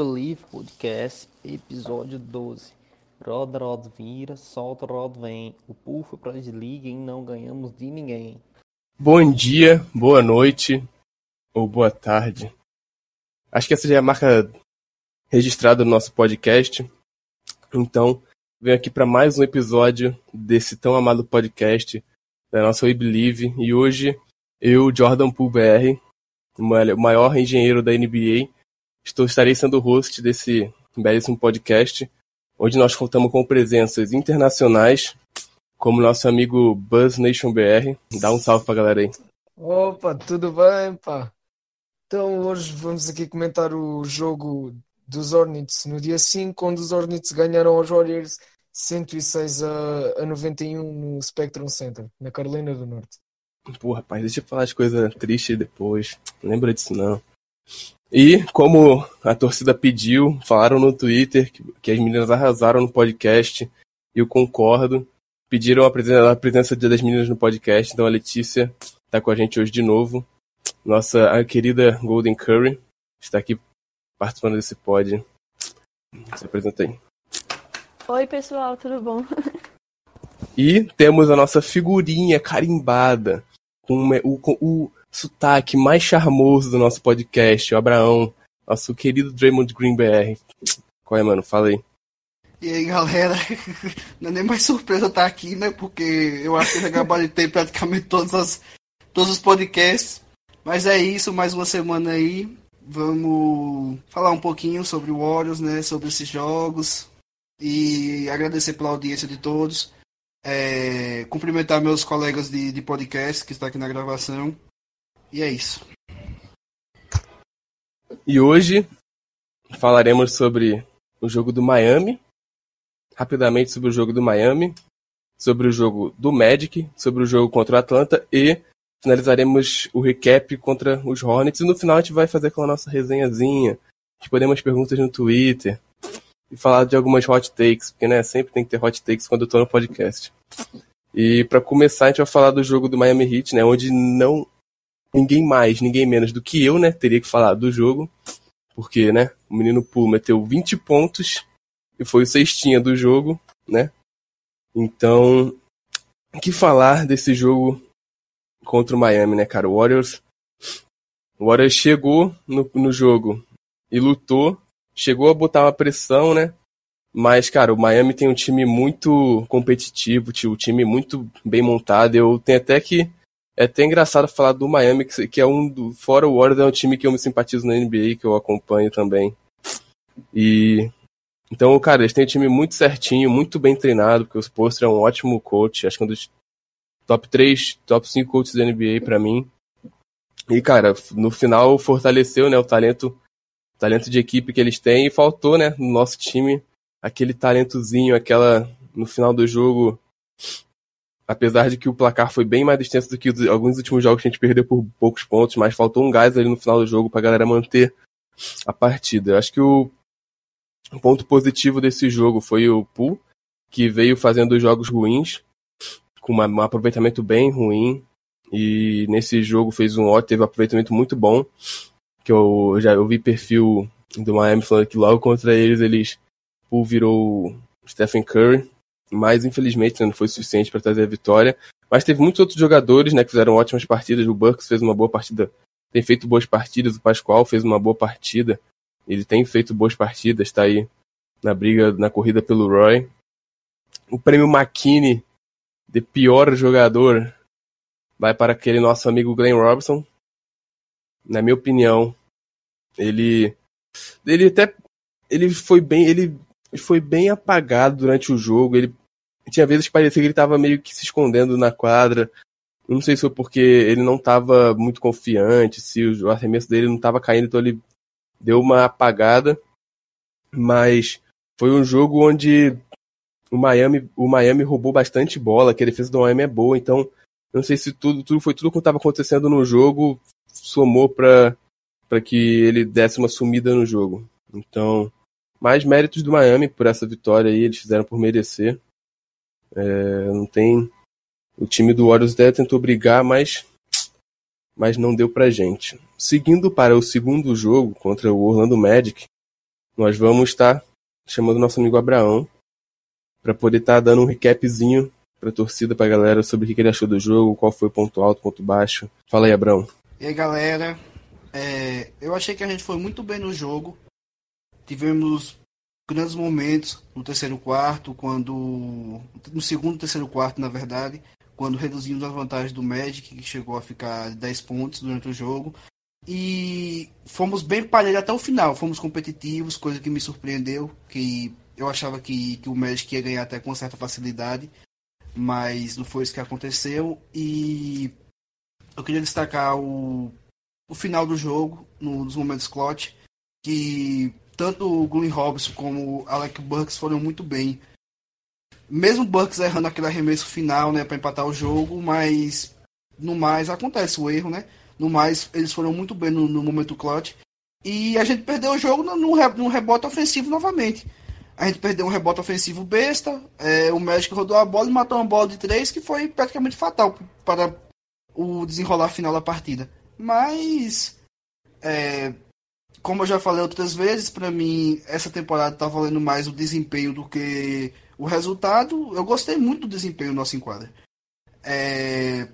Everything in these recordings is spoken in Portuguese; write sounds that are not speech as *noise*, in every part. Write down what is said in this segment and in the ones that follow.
Believe Podcast, episódio 12. Roda, roda, vira, solta, roda, vem. O pra desliga e não ganhamos de ninguém. Bom dia, boa noite ou boa tarde. Acho que essa já é a marca registrada no nosso podcast. Então, venho aqui para mais um episódio desse tão amado podcast da nossa We Believe. E hoje, eu, Jordan Poole BR, o maior engenheiro da NBA, estou, estarei sendo o host desse belíssimo podcast, onde nós contamos com presenças internacionais, como nosso amigo Buzz Nation BR. Dá um salve pra galera aí. Opa, tudo bem, pá? Então hoje vamos aqui comentar o jogo dos Hornets no dia 5, onde os Hornets ganharam aos Warriors 106 a, a 91 no Spectrum Center, na Carolina do Norte. Pô, rapaz, deixa eu falar as coisas tristes depois. Não lembra disso, não. E, como a torcida pediu, falaram no Twitter que, que as meninas arrasaram no podcast. E eu concordo. Pediram a presença, a presença das meninas no podcast. Então a Letícia tá com a gente hoje de novo. Nossa querida Golden Curry está aqui participando desse pod. Se apresenta aí. Oi, pessoal, tudo bom? E temos a nossa figurinha carimbada com o, com o sotaque mais charmoso do nosso podcast, o Abraão, nosso querido Draymond Green BR. Qual é, mano? Fala aí. E aí, galera, *laughs* não é nem mais surpresa estar aqui, né? Porque eu acho que eu já gabaritei praticamente todas as, todos os podcasts. Mas é isso, mais uma semana aí. Vamos falar um pouquinho sobre o Warriors, né? Sobre esses jogos. E agradecer pela audiência de todos. É, cumprimentar meus colegas de, de podcast que estão aqui na gravação. E é isso. E hoje falaremos sobre o jogo do Miami, rapidamente sobre o jogo do Miami, sobre o jogo do Magic, sobre o jogo contra o Atlanta e finalizaremos o recap contra os Hornets e no final a gente vai fazer aquela nossa resenhazinha, responder umas perguntas no Twitter e falar de algumas hot takes, porque né, sempre tem que ter hot takes quando eu tô no podcast. E para começar a gente vai falar do jogo do Miami Heat, né, onde não ninguém mais, ninguém menos do que eu, né, teria que falar do jogo, porque, né, o menino Poole meteu 20 pontos e foi o cestinha do jogo, né? Então, que falar desse jogo contra o Miami, né, cara? O Warriors, o Warriors chegou no, no jogo e lutou, chegou a botar uma pressão, né? Mas, cara, o Miami tem um time muito competitivo, um time muito bem montado. Eu tenho até que. É até engraçado falar do Miami, que, é um do. Fora o Warriors, é um time que eu me simpatizo na NBA, que eu acompanho também. E. Então, cara, eles têm um time muito certinho, muito bem treinado, porque o Spolstra é um ótimo coach. Acho que é um dos top 3, top 5 coaches da NBA pra mim. E, cara, no final fortaleceu, né, o talento, talento de equipe que eles têm e faltou, né, no nosso time aquele talentozinho, aquela no final do jogo, apesar de que o placar foi bem mais extenso do que alguns últimos jogos que a gente perdeu por poucos pontos, mas faltou um gás ali no final do jogo pra galera manter a partida. Eu acho que o ponto positivo desse jogo foi o Pool, que veio fazendo jogos ruins, com uma- um aproveitamento bem ruim, e nesse jogo fez um ótimo, teve um aproveitamento muito bom, que eu já eu vi perfil do Miami falando que logo contra eles eles Poole virou Stephen Curry, mas infelizmente né, não foi suficiente para trazer a vitória. Mas teve muitos outros jogadores né, que fizeram ótimas partidas. O Bucks fez uma boa partida, tem feito boas partidas. O Pascoal fez uma boa partida. Ele tem feito boas partidas, está aí na briga, na corrida pelo Roy. O prêmio McKinney de pior jogador vai para aquele nosso amigo Glenn Robinson. Na minha opinião, ele ele até ele foi bem ele foi bem apagado durante o jogo. Ele tinha vezes que parecia que ele estava meio que se escondendo na quadra. Não sei se foi porque ele não estava muito confiante, se o arremesso dele não estava caindo, então ele deu uma apagada. Mas foi um jogo onde o Miami, o Miami roubou bastante bola, que a defesa do Miami é boa, então não sei se tudo, tudo foi tudo que estava acontecendo no jogo somou para para que ele desse uma sumida no jogo. Então, mais méritos do Miami por essa vitória aí, eles fizeram por merecer. É, não tem o time do Warriors até tentou brigar, mas, mas não deu pra gente. Seguindo para o segundo jogo contra o Orlando Magic, nós vamos estar chamando nosso amigo Abraão para poder estar tá dando um recapzinho para a torcida, para a galera sobre o que ele achou do jogo, qual foi o ponto alto, ponto baixo. Fala aí, Abraão. E aí, galera. É, eu achei que a gente foi muito bem no jogo. Tivemos grandes momentos no terceiro quarto, quando. No segundo terceiro quarto, na verdade quando reduzimos a vantagem do Magic, que chegou a ficar 10 pontos durante o jogo. E fomos bem parelhos até o final, fomos competitivos, coisa que me surpreendeu, que eu achava que, que o Magic ia ganhar até com certa facilidade, mas não foi isso que aconteceu. E eu queria destacar o, o final do jogo, no, nos momentos clutch, que tanto o Glenn Robson como o Alec Burks foram muito bem mesmo o Bucks errando aquele arremesso final, né, para empatar o jogo, mas no mais acontece o erro, né? No mais, eles foram muito bem no, no momento clutch. E a gente perdeu o jogo no, no, rebote ofensivo novamente. A gente perdeu um rebote ofensivo besta. É, o México rodou a bola e matou uma bola de três que foi praticamente fatal para o desenrolar final da partida. Mas, é, como eu já falei outras vezes, para mim essa temporada tá valendo mais o desempenho do que o resultado, eu gostei muito do desempenho do nosso enquadro. É,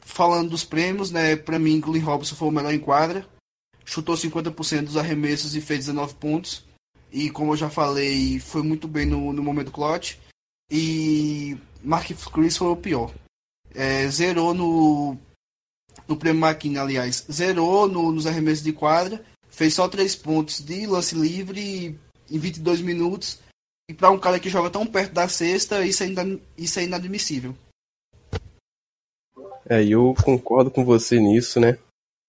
falando dos prêmios, né, para mim, Glenn Robson foi o melhor em quadra. Chutou 50% dos arremessos e fez 19 pontos. E como eu já falei, foi muito bem no, no momento clutch. E Mark Chris foi o pior. É, zerou no, no prêmio Maquina, aliás. Zerou no, nos arremessos de quadra. Fez só 3 pontos de lance livre em 22 minutos. E para um cara que joga tão perto da cesta, isso é, isso é inadmissível. É, eu concordo com você nisso, né?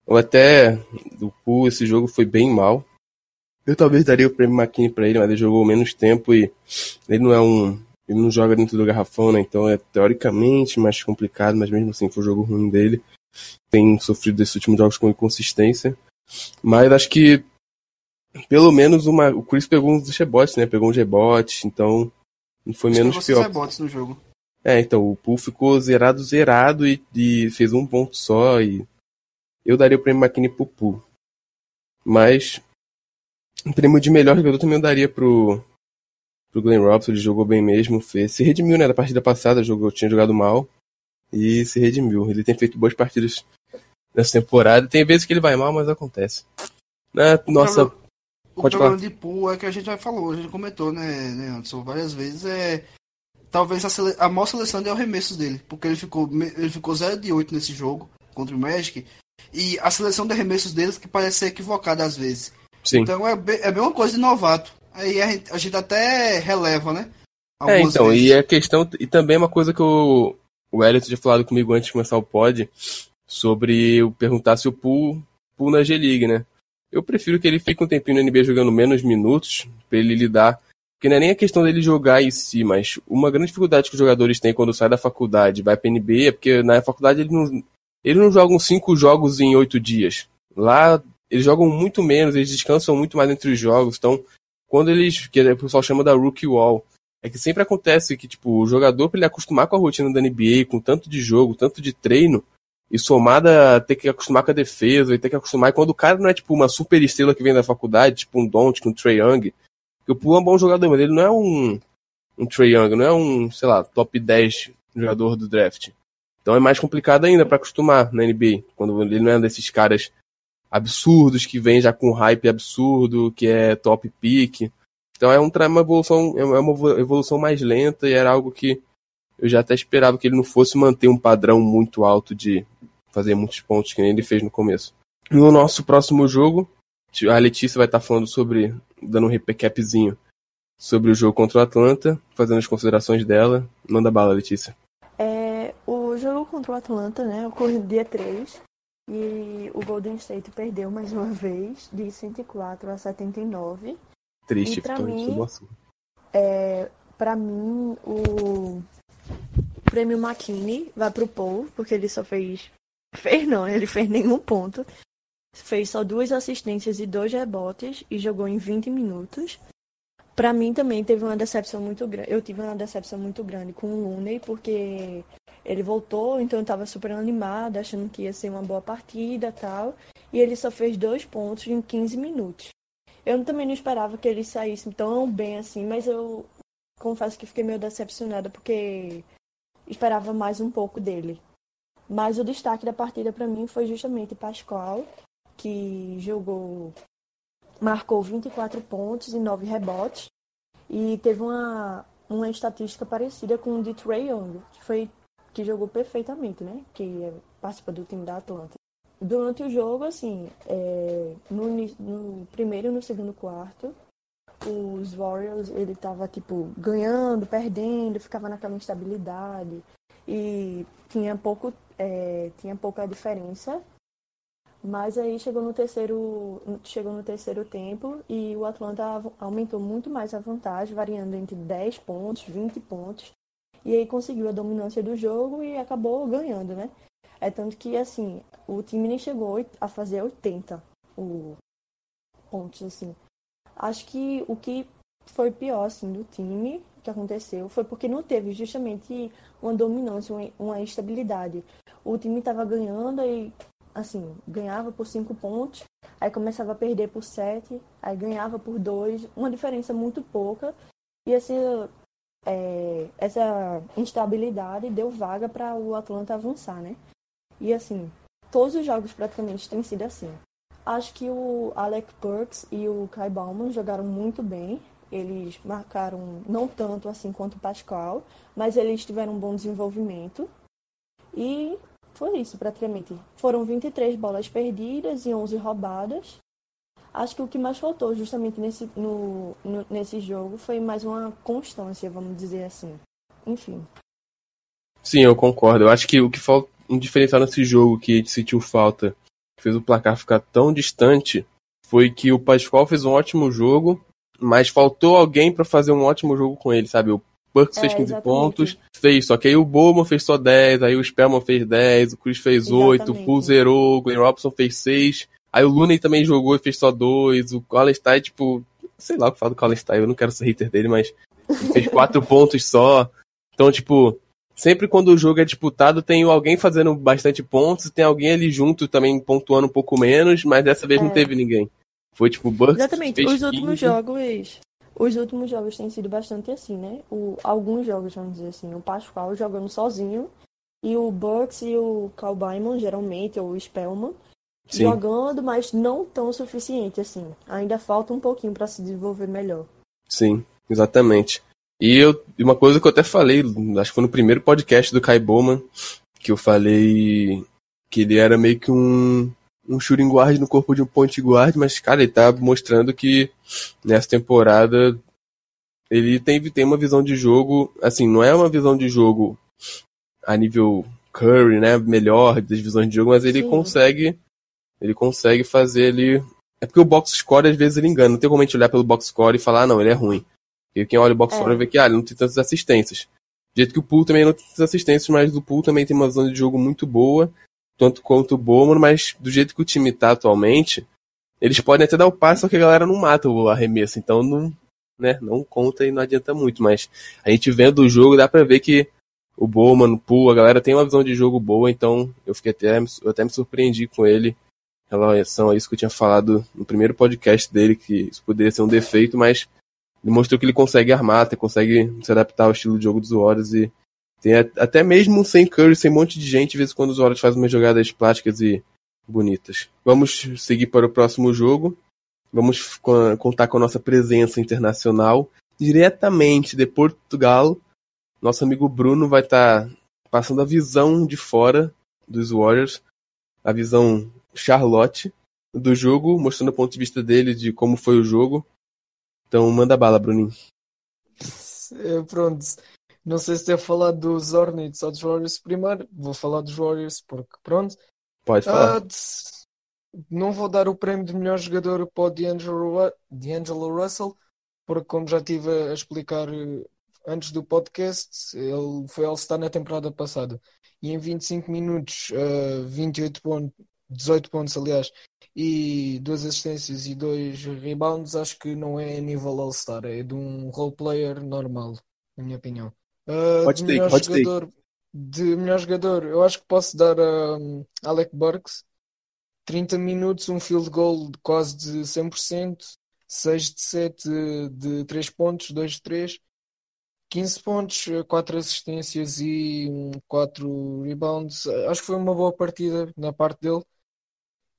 Eu até do Pool, esse jogo foi bem mal. Eu talvez daria o prêmio McKinney para ele, mas ele jogou menos tempo e ele não é um. Ele não joga dentro do garrafão, né? Então é teoricamente mais complicado, mas mesmo assim foi um jogo ruim dele. Tem sofrido esses últimos jogos com inconsistência. Mas acho que pelo menos uma, o Chris pegou uns rebotes, né? Pegou um rebote, então não foi Chris menos pior. rebotes no jogo. É, então o Pool ficou zerado, zerado e, e, fez um ponto só e eu daria o prêmio McKinney pro Pool. Mas o prêmio de melhor jogador também eu daria pro, pro Glenn Robson, ele jogou bem mesmo, fez, se redimiu, né, da partida passada, jogou, tinha jogado mal e se redimiu. Ele tem feito boas partidas nessa temporada, tem vezes que ele vai mal, mas acontece. Na nossa o Pode problema falar. de pool é que a gente já falou, a gente comentou, né, né Anderson, várias vezes, é. Talvez a, sele... a maior seleção de arremessos dele, porque ele ficou, ele ficou 0 de 8 nesse jogo contra o Magic, e a seleção de arremessos deles que parece ser equivocada às vezes. Sim. Então é bem, é bem uma coisa de novato. Aí a gente, a gente até releva, né? é, então, vezes. e a questão, e também uma coisa que o, o Elliot tinha falado comigo antes de começar o pod, sobre perguntar se o pool, na G-League, né? Eu prefiro que ele fique um tempinho no NBA jogando menos minutos, para ele lidar. Porque não é nem a questão dele jogar em si, mas uma grande dificuldade que os jogadores têm quando sai da faculdade e vai pra NBA é porque na faculdade eles não, eles não jogam cinco jogos em oito dias. Lá eles jogam muito menos, eles descansam muito mais entre os jogos. Então, quando eles. que o pessoal chama da rookie wall. É que sempre acontece que, tipo, o jogador, para ele acostumar com a rotina da NBA, com tanto de jogo, tanto de treino, e somada a ter que acostumar com a defesa e ter que acostumar. E quando o cara não é tipo uma super estrela que vem da faculdade, tipo um Don't, um Trey Young, que o Pula é um bom jogador, mas ele não é um, um Trey Young, não é um, sei lá, top 10 jogador do draft. Então é mais complicado ainda para acostumar na NBA, quando ele não é um desses caras absurdos que vem já com hype absurdo, que é top pick. Então é um, uma evolução, é uma evolução mais lenta e era algo que eu já até esperava que ele não fosse manter um padrão muito alto de fazer muitos pontos que nem ele fez no começo. No nosso próximo jogo, a Letícia vai estar falando sobre, dando um recapzinho sobre o jogo contra o Atlanta, fazendo as considerações dela. Manda bala, Letícia. É, o jogo contra o Atlanta, né? Ocorreu no dia 3. E o Golden State perdeu mais uma vez, de 104 a 79. Triste, E pra mim-. É, para mim, o prêmio McKinney vai pro Paul, porque ele só fez. Fez não, ele fez nenhum ponto. Fez só duas assistências e dois rebotes e jogou em 20 minutos. Pra mim também teve uma decepção muito grande. Eu tive uma decepção muito grande com o Looney, porque ele voltou, então eu tava super animada, achando que ia ser uma boa partida tal. E ele só fez dois pontos em 15 minutos. Eu também não esperava que ele saísse tão bem assim, mas eu confesso que fiquei meio decepcionada porque esperava mais um pouco dele. Mas o destaque da partida pra mim foi justamente Pascoal, que jogou, marcou 24 pontos e 9 rebotes e teve uma, uma estatística parecida com o de Trae Young, que foi que jogou perfeitamente, né? Que é- participa do time da Atlanta. Durante o jogo, assim, é, no, no primeiro e no segundo quarto, os Warriors, ele tava, tipo, ganhando, perdendo, ficava naquela instabilidade. E tinha pouco, é, tinha pouca diferença. Mas aí chegou no terceiro, chegou no terceiro tempo e o Atlanta aumentou muito mais a vantagem, variando entre 10 pontos, 20 pontos. E aí conseguiu a dominância do jogo e acabou ganhando, né? É tanto que, assim, o time nem chegou a fazer 80 o, pontos, assim. Acho que o que foi pior, assim, do time que aconteceu foi porque não teve justamente uma dominância, uma, estabilidade. O time estava ganhando e, assim, ganhava por 5 pontos, aí começava a perder por 7, aí ganhava por 2, uma diferença muito pouca. E, assim, é, essa instabilidade deu vaga para o Atlanta avançar, né? E assim, todos os jogos praticamente têm sido assim. Acho que o Alec Burks e o Kai Bauman jogaram muito bem. Eles marcaram não tanto assim quanto o Pascal, mas eles tiveram um bom desenvolvimento. E foi isso praticamente. Foram 23 bolas perdidas e 11 roubadas. Acho que o que mais faltou justamente nesse, no, no- nesse jogo foi mais uma constância, vamos dizer assim. Enfim. Sim, eu concordo. Eu acho que o que falta um diferencial nesse jogo que a gente sentiu falta, que fez o placar ficar tão distante, foi que o Pascoal fez um ótimo jogo, mas faltou alguém pra fazer um ótimo jogo com ele, sabe? O Bucks É, fez 15 exatamente. pontos, fez, só que aí o Bowman fez só 10, aí o Spellman fez 10, o Cruz fez 8, o Exatamente. Poole zerou, o Glenn Robson fez 6, aí o Looney também jogou e fez só 2, o Colin Stein, tipo, sei lá o que fala do Colin Stein, eu não quero ser hater dele, mas fez 4 *laughs* pontos só. Então, tipo, sempre quando o jogo é disputado, tem alguém fazendo bastante pontos, tem alguém ali junto também pontuando um pouco menos, mas dessa vez não É. teve ninguém. Foi tipo Bucks Exatamente. Os últimos 15. jogos. Os últimos jogos têm sido bastante assim, né? O, alguns jogos, vamos dizer assim, o Pascoal jogando sozinho. E o Bucks e o Cal Byman, geralmente, ou o Spellman, Sim. jogando, mas não tão suficiente assim. Ainda falta um pouquinho para se desenvolver melhor. Sim, exatamente. E eu, uma coisa que eu até falei, acho que foi no primeiro podcast do Kai Bowman, que eu falei que ele era meio que um, um shooting guard no corpo de um point guard, mas, cara, ele tá mostrando que nessa temporada ele tem, tem uma visão de jogo, assim, não é uma visão de jogo a nível Curry, né, melhor das visões de jogo, mas ele Sim. consegue ele consegue fazer ali é porque o box score às vezes ele engana, não tem como a gente olhar pelo box score e falar, ah, não, ele é ruim. E quem olha o box É. vê que ah, ele não tem tantas assistências. Do jeito que o Poole também não tem tantas assistências, mas o Poole também tem uma zona de jogo muito boa, tanto quanto o Bowman, mas do jeito que o time tá atualmente, eles podem até dar o passe, só que a galera não mata o arremesso, então não, né, não conta e não adianta muito, mas a gente vendo o jogo dá pra ver que o Bowman, o Poole, a galera tem uma visão de jogo boa, então eu fiquei até, eu até me surpreendi com ele em relação a isso que eu tinha falado no primeiro podcast dele, que isso poderia ser um defeito, mas ele mostrou que ele consegue armar, consegue se adaptar ao estilo de jogo dos Warriors e tem até mesmo sem Curry, sem um monte de gente, de vez em quando os Warriors fazem umas jogadas plásticas e bonitas. Vamos seguir para o próximo jogo. Vamos co- contar com a nossa presença internacional diretamente de Portugal. Nosso amigo Bruno vai estar passando a visão de fora dos Warriors, a visão Charlotte do jogo, mostrando o ponto de vista dele de como foi o jogo. Então manda bala, Bruninho. É, Pronto. não sei se devo falar dos Hornets ou dos Warriors primeiro. Vou falar dos Warriors porque, pronto. Pode falar. Ah, não vou dar o prémio de melhor jogador para o D'Angelo Ru- D'Angelo Russell, porque, como já estive a explicar eh, antes do podcast, ele foi All-Star na temporada passada. E em 25 minutos, ah, 28 pontos, 18 pontos, aliás, e duas assistências e dois rebounds, acho que não é nível All-Star, é de um role player normal, na minha opinião. Hot de melhor take. jogador, de melhor jogador, eu acho que posso dar a um, Alec Burks. 30 minutos, um field goal de quase de 100%, 6 de 7 de 3 pontos, 2 de 3, 15 pontos, 4 assistências e 4 rebounds. Acho que foi uma boa partida na parte dele.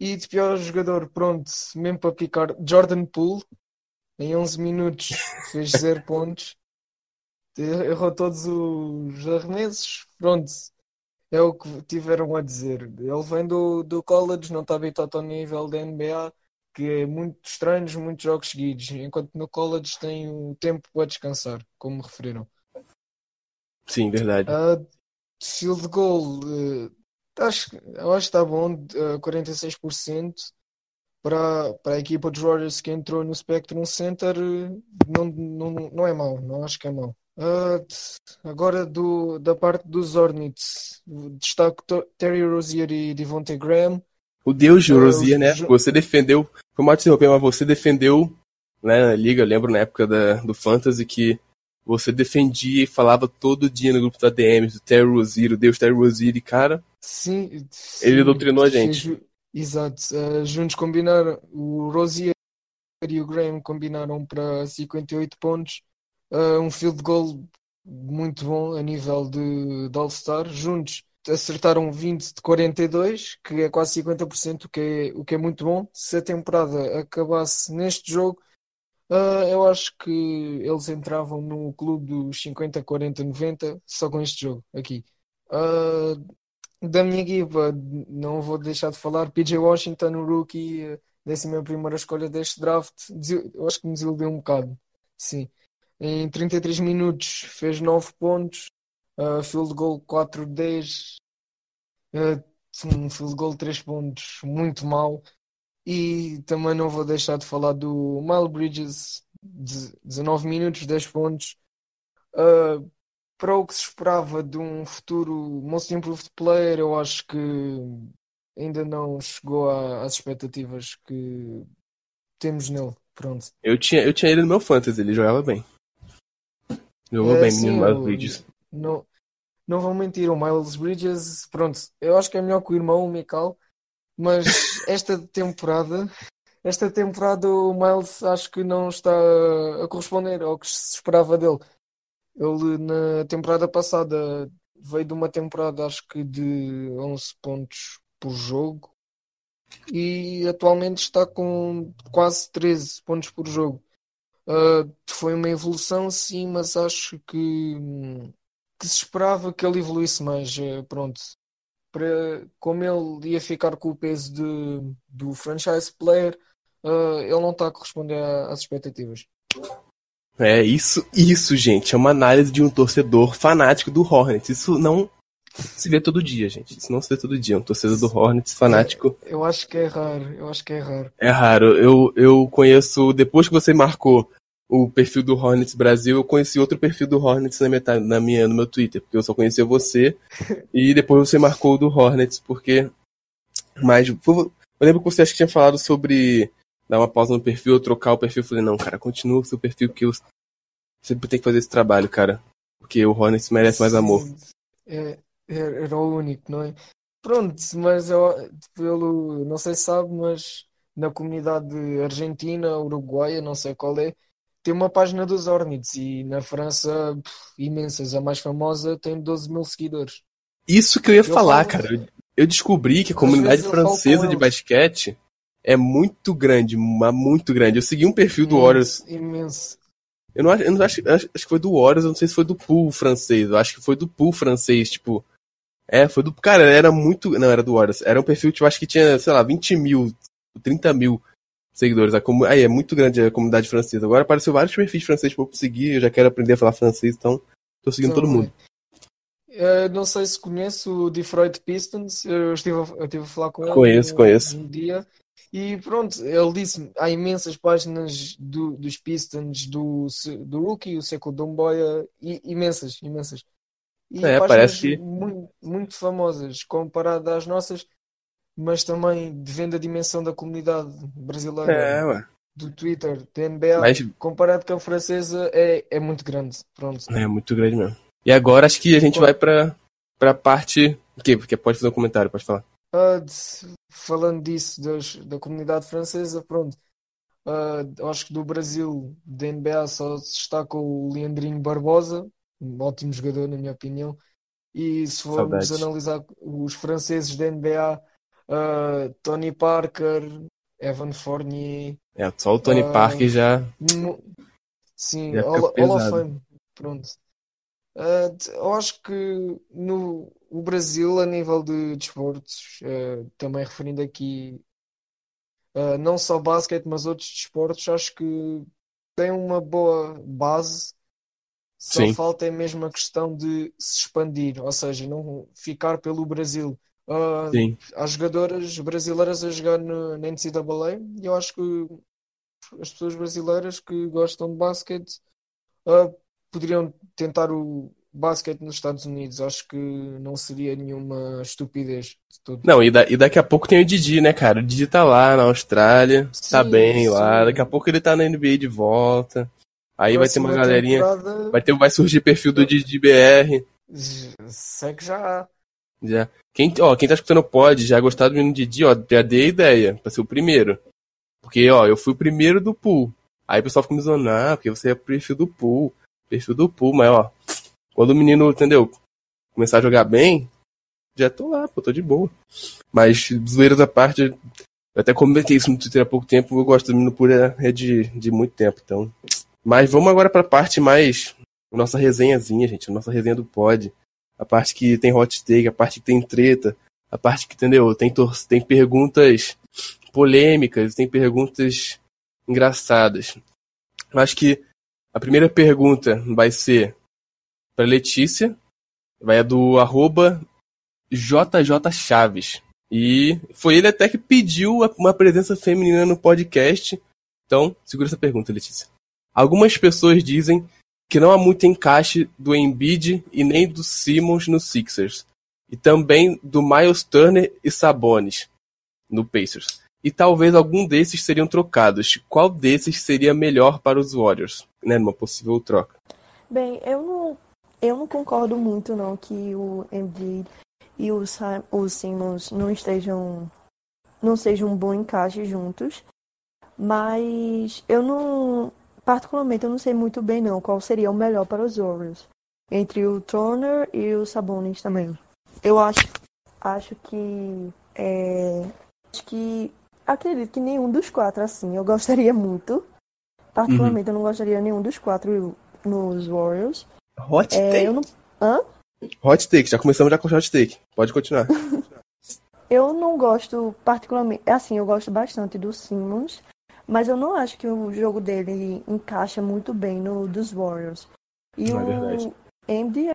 E de pior jogador, pronto, mesmo para picar, Jordan Poole, em 11 minutos fez *laughs* 0 pontos, errou todos os arremessos, pronto, é o que tiveram a dizer. Ele vem do, do college, não está habituado ao nível da NBA, que é muito estranhos, muitos jogos seguidos, enquanto no college tem o tempo para descansar, como referiram. Sim, verdade. Ah, field goal, eh, acho, eu acho que está bom, eh, 46%. Para, para a equipa dos Warriors que entrou no Spectrum Center, eh, não, não, não é mau, não acho que é mau. T- agora do, da parte dos Hornets, destaco Terry Rozier e Devontae Graham. O Deus de Ah, Rosia, o né? jo- Você defendeu. Foi mal te interromper, mas você defendeu né, na liga. Eu lembro na época da, do Fantasy que você defendia e falava todo dia no grupo da DM do Terry Rozier, o Deus Terry Rozier, e cara. Sim, Ele sim, doutrinou a gente. ju- Exato. Ah, juntos combinaram, o Rozier e o Graham combinaram para 58 pontos. Ah, um field goal muito bom a nível de, de All-Star. Juntos acertaram 20 de 42, que é quase 50%, o que é, o que é muito bom. Se a temporada acabasse neste jogo, ah, eu acho que eles entravam no clube dos 50, 40, 90 só com este jogo aqui. Ah, da minha equipa, não vou deixar de falar. PJ Washington, o rookie, eh, décima primeira escolha deste draft, eu acho que me desiludiu um bocado. Sim. Em 33 minutos fez 9 pontos, uh, field goal 4-10, uh, um field goal 3 pontos muito mau. E também não vou deixar de falar do Miles Bridges, de- 19 minutos, 10 pontos. Uh, para o que se esperava de um futuro Most Improved Player, eu acho que ainda não chegou a- às expectativas que temos nele. Pronto. Eu tinha, eu tinha ele no meu Fantasy, ele jogava bem. Jogou É, bem, sim, menino Miles Bridges. Não, não vou mentir, o Miles Bridges, pronto, eu acho que é melhor que o irmão, o Mikal, mas esta temporada, esta temporada o Miles acho que não está a corresponder ao que se esperava dele. Ele na temporada passada veio de uma temporada acho que de 11 pontos por jogo e atualmente está com quase 13 pontos por jogo. Uh, foi uma evolução, sim, mas acho que, que se esperava que ele evoluísse mais. eh, Pronto, para, como ele ia ficar com o peso de, do franchise player, uh, ele não está a corresponder às expectativas. É, isso, isso, gente, é uma análise de um torcedor fanático do Hornets. Isso não se vê todo dia, gente. Isso não se vê todo dia. Um torcedor do Hornets fanático Eu acho que é raro, eu acho que é raro. é raro. Eu, eu conheço, depois que você marcou o perfil do Hornets Brasil, eu conheci outro perfil do Hornets na, minha, na minha, no meu Twitter, porque eu só conhecia você. *laughs* e depois você marcou o do Hornets, porque. Mas eu lembro que você acho que tinha falado sobre dar uma pausa no perfil, trocar o perfil. Eu falei, não, cara, continua o seu perfil que eu sempre tenho que fazer esse trabalho, cara. Porque o Hornets merece mais amor. É- é- era o único, não é? Pronto, mas eu, pelo, não sei se sabe, mas na comunidade argentina, uruguaia, não sei qual é, tem uma página dos Hornets e na França, pff, imensas. A mais famosa tem 12 mil seguidores. Isso que eu ia falar, falo- cara. Eu, eu descobri que a comunidade eu francesa de basquete é muito grande, muito grande. Eu segui um perfil do Muito, Warriors. Imenso. Eu não acho, eu não acho, acho, acho que foi do Warriors, eu não sei se foi do pool francês. Eu acho que foi do pool francês, tipo. É, foi do. Cara, era muito. Não, era do Warriors. Era um perfil que eu acho que tinha, sei lá, 20 mil, 30 mil seguidores. A comu... Aí é muito grande a comunidade francesa. Agora apareceu vários perfis franceses pra eu seguir. Eu já quero aprender a falar francês, então Tô seguindo todo mundo. Uh, não sei se conheço o Detroit Pistons, eu estive a, eu estive a falar com ele Conheço, um, conheço. um dia e pronto, ele disse há imensas páginas do, dos Pistons, do, do Rookie, o Seco Domboia, imensas, imensas. E É, páginas parece que- muito, muito famosas comparado às nossas, mas também devendo a dimensão da comunidade brasileira, É, do Twitter, da NBA, Mas comparado com a francesa, é, é muito grande. Pronto. é muito grande mesmo. E agora acho que a gente vai pra, pra parte. O quê? Porque pode fazer um comentário, pode falar. Ah, de- falando disso, das, da comunidade francesa, pronto. Ah, acho que do Brasil, da NBA, só se destaca o Leandrinho Barbosa, um ótimo jogador, na minha opinião. E se formos Saudades. analisar os franceses da NBA, ah, Tony Parker, Evan Fournier, É, só o Tony Ah, Parker já. Mu- Sim, Já Hall, of. Fame. Pronto. T- eu acho que no o Brasil, a nível de desportos, ah, também referindo aqui ah, não só basquete, mas outros desportos, acho que tem uma boa base. Só Sim. falta é mesmo a questão de se expandir, ou seja, não ficar pelo Brasil. Ah, Sim. há jogadoras brasileiras a jogar no, na NCAA e eu acho que as pessoas brasileiras que gostam de basquete ah, poderiam tentar o basquete nos Estados Unidos. Acho que não seria nenhuma estupidez de todo. Não, e, da- e daqui a pouco tem o Didi, né, cara? O Didi tá lá na Austrália, tá Sim, bem lá. sim. Daqui a pouco ele tá na NBA de volta. Aí vai ter uma Próxima galerinha. temporada, Vai, ter, vai surgir perfil do Didi BR. sei que já há. Já. Quem, ó, quem tá escutando pode já gostar do menino Didi, ó, já dei ideia pra ser o primeiro. Porque, ó, eu fui o primeiro do pool. Aí o pessoal fica me zoando, ah, porque você é perfil do pool. Perfil do pool, mas, ó, quando o menino, entendeu, começar a jogar bem, já tô lá, pô, tô de boa. Mas, zoeiras à parte, eu até comentei isso no Twitter há pouco tempo, eu gosto do menino pool é, de, de muito tempo, então. Mas vamos agora pra parte mais, nossa resenhazinha, gente, nossa resenha do pod a parte que tem hot take, a parte que tem treta, a parte que, entendeu? Tem, tem perguntas polêmicas, tem perguntas engraçadas. Eu acho que a primeira pergunta vai ser para Letícia, vai a do arroba JJ Chaves. E foi ele até que pediu uma presença feminina no podcast. Então, segura essa pergunta, Letícia. Algumas pessoas dizem que não há muito encaixe do Embiid e nem do Simmons no Sixers. E também do Miles Turner e Sabonis no Pacers. E talvez algum desses seriam trocados. Qual desses seria melhor para os Warriors? Né, numa possível troca. Bem, eu não, eu não concordo muito não que o Embiid e o, Sim- o Simmons não estejam não sejam um bom encaixe juntos, mas eu não particularmente eu não sei muito bem não qual seria o melhor para os Warriors entre o Turner e o Sabonis também. Eu acho acho que é, acho que acredito que nenhum dos quatro assim eu gostaria muito. Particularmente eu não gostaria nenhum dos quatro nos Warriors. Hot É, take. eu não. Hã? Hot take, já começamos já com hot take. Pode continuar. *laughs* Eu não gosto particularmente. Assim, eu gosto bastante do Simmons, mas eu não acho que o jogo dele encaixa muito bem no dos Warriors. E Não, é o verdade. Embiid é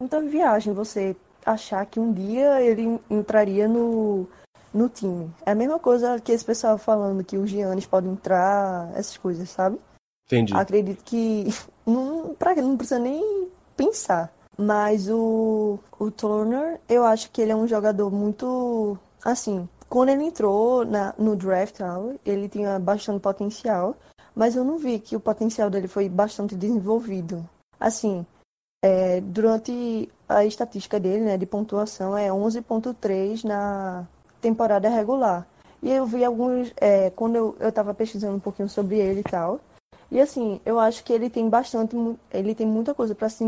muita viagem você achar que um dia ele entraria no, no time. É a mesma coisa que esse pessoal falando que o Giannis pode entrar, essas coisas, sabe? Entendi. Acredito que *laughs* não, pra, não precisa nem pensar. Mas o, o Turner, eu acho que ele é um jogador muito. Assim, quando ele entrou na, no draft, ele tinha bastante potencial. Mas eu não vi que o potencial dele foi bastante desenvolvido. Assim, é, durante a estatística dele, né, de pontuação, é 11,3 na temporada regular. E eu vi alguns. é, quando eu, eu tava pesquisando um pouquinho sobre ele e tal. E assim, eu acho que ele tem bastante, ele tem muita coisa pra se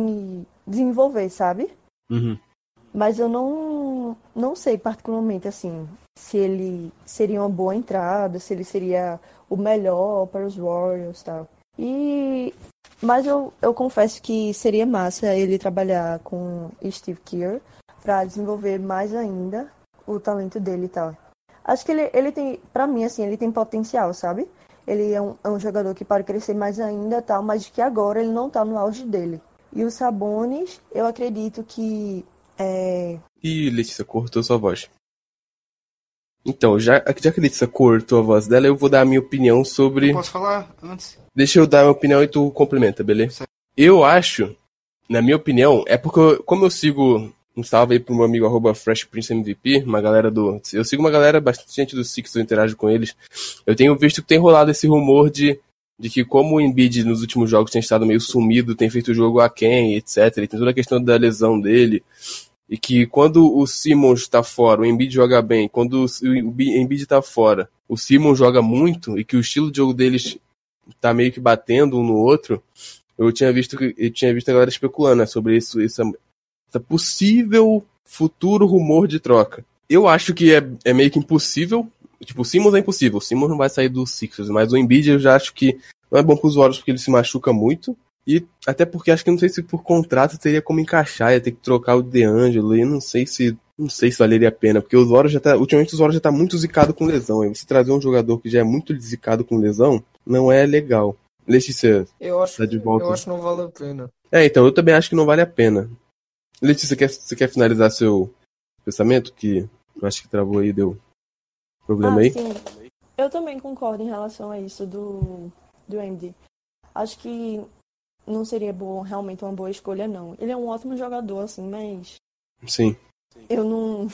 desenvolver, sabe? Uhum. Mas eu não, não sei particularmente assim, se ele seria uma boa entrada, se ele seria o melhor para os Warriors, tal. E mas eu, eu confesso que seria massa ele trabalhar com Steve Kerr para desenvolver mais ainda o talento dele e tal. Acho que ele, ele tem, pra mim, assim, ele tem potencial, sabe? Ele é um, é um jogador que pode crescer mais ainda tal, mas que agora ele não tá no auge dele. E o Sabonis, eu acredito que é, Ih, Letícia, cortou sua voz. Então, já, já que a Letícia cortou a voz dela, eu vou dar a minha opinião sobre. Posso falar antes? Deixa eu dar a minha opinião e tu complementa, beleza? Certo. Eu acho, na minha opinião, é porque eu- como eu sigo. Um salve aí pro meu amigo arroba Fresh Prince MVP, uma galera do. Eu sigo uma galera, bastante gente do Six, eu interajo com eles. Eu tenho visto que tem rolado esse rumor de, de que, como o Embiid nos últimos jogos tem estado meio sumido, tem feito o jogo a quem, etc. E tem toda a questão da lesão dele. E que quando o Simmons tá fora, o Embiid joga bem. Quando o Embi- Embiid tá fora, o Simmons joga muito e que o estilo de jogo deles tá meio que batendo um no outro. Eu tinha visto eu tinha visto a galera especulando né, sobre isso, essa, essa possível futuro rumor de troca. Eu acho que é, é meio que impossível. Tipo, o Simmons é impossível. O Simmons não vai sair do Sixers, mas o Embiid eu já acho que não é bom pros Warriors porque ele se machuca muito. E até porque acho que não sei se por contrato teria como encaixar, ia ter que trocar o DeAngelo, e não sei se não sei se valeria a pena, porque os Warriors já tá, ultimamente os Warriors já tá muito zicado com lesão, e você trazer um jogador que já é muito zicado com lesão, não é legal. Letícia, Eu acho, Tá de volta. eu acho que não vale a pena. é, então, eu também acho que não vale a pena. Letícia, quer, você quer finalizar seu pensamento? Que eu acho que travou aí, deu problema ah, aí? sim. Eu também concordo em relação a isso do, do MD. Acho que não seria bom, realmente uma boa escolha, não. Ele é um ótimo jogador, assim, mas Sim. eu não,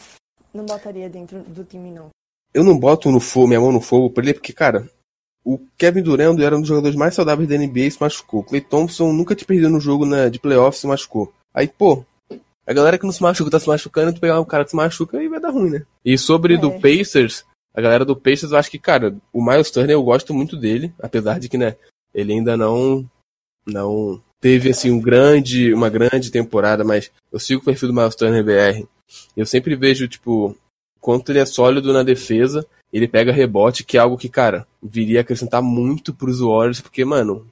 não botaria dentro do time, não. Eu não boto no fogo, minha mão no fogo pra ele, porque, cara, o Kevin Durant era um dos jogadores mais saudáveis da NBA e se machucou. O Clay Thompson nunca te perdeu no jogo né, de playoff se machucou. Aí, pô, a galera que não se machuca tá se machucando, tu pegar um cara que se machuca e vai dar ruim, né? E sobre É. do Pacers, a galera do Pacers, eu acho que, cara, o Miles Turner eu gosto muito dele, apesar de que, né, ele ainda não não teve assim um grande, uma grande temporada, mas eu sigo o perfil do Miles Turner BR. Eu sempre vejo, tipo, quanto ele é sólido na defesa, ele pega rebote, que é algo que, cara, viria acrescentar muito pros Warriors, porque, mano,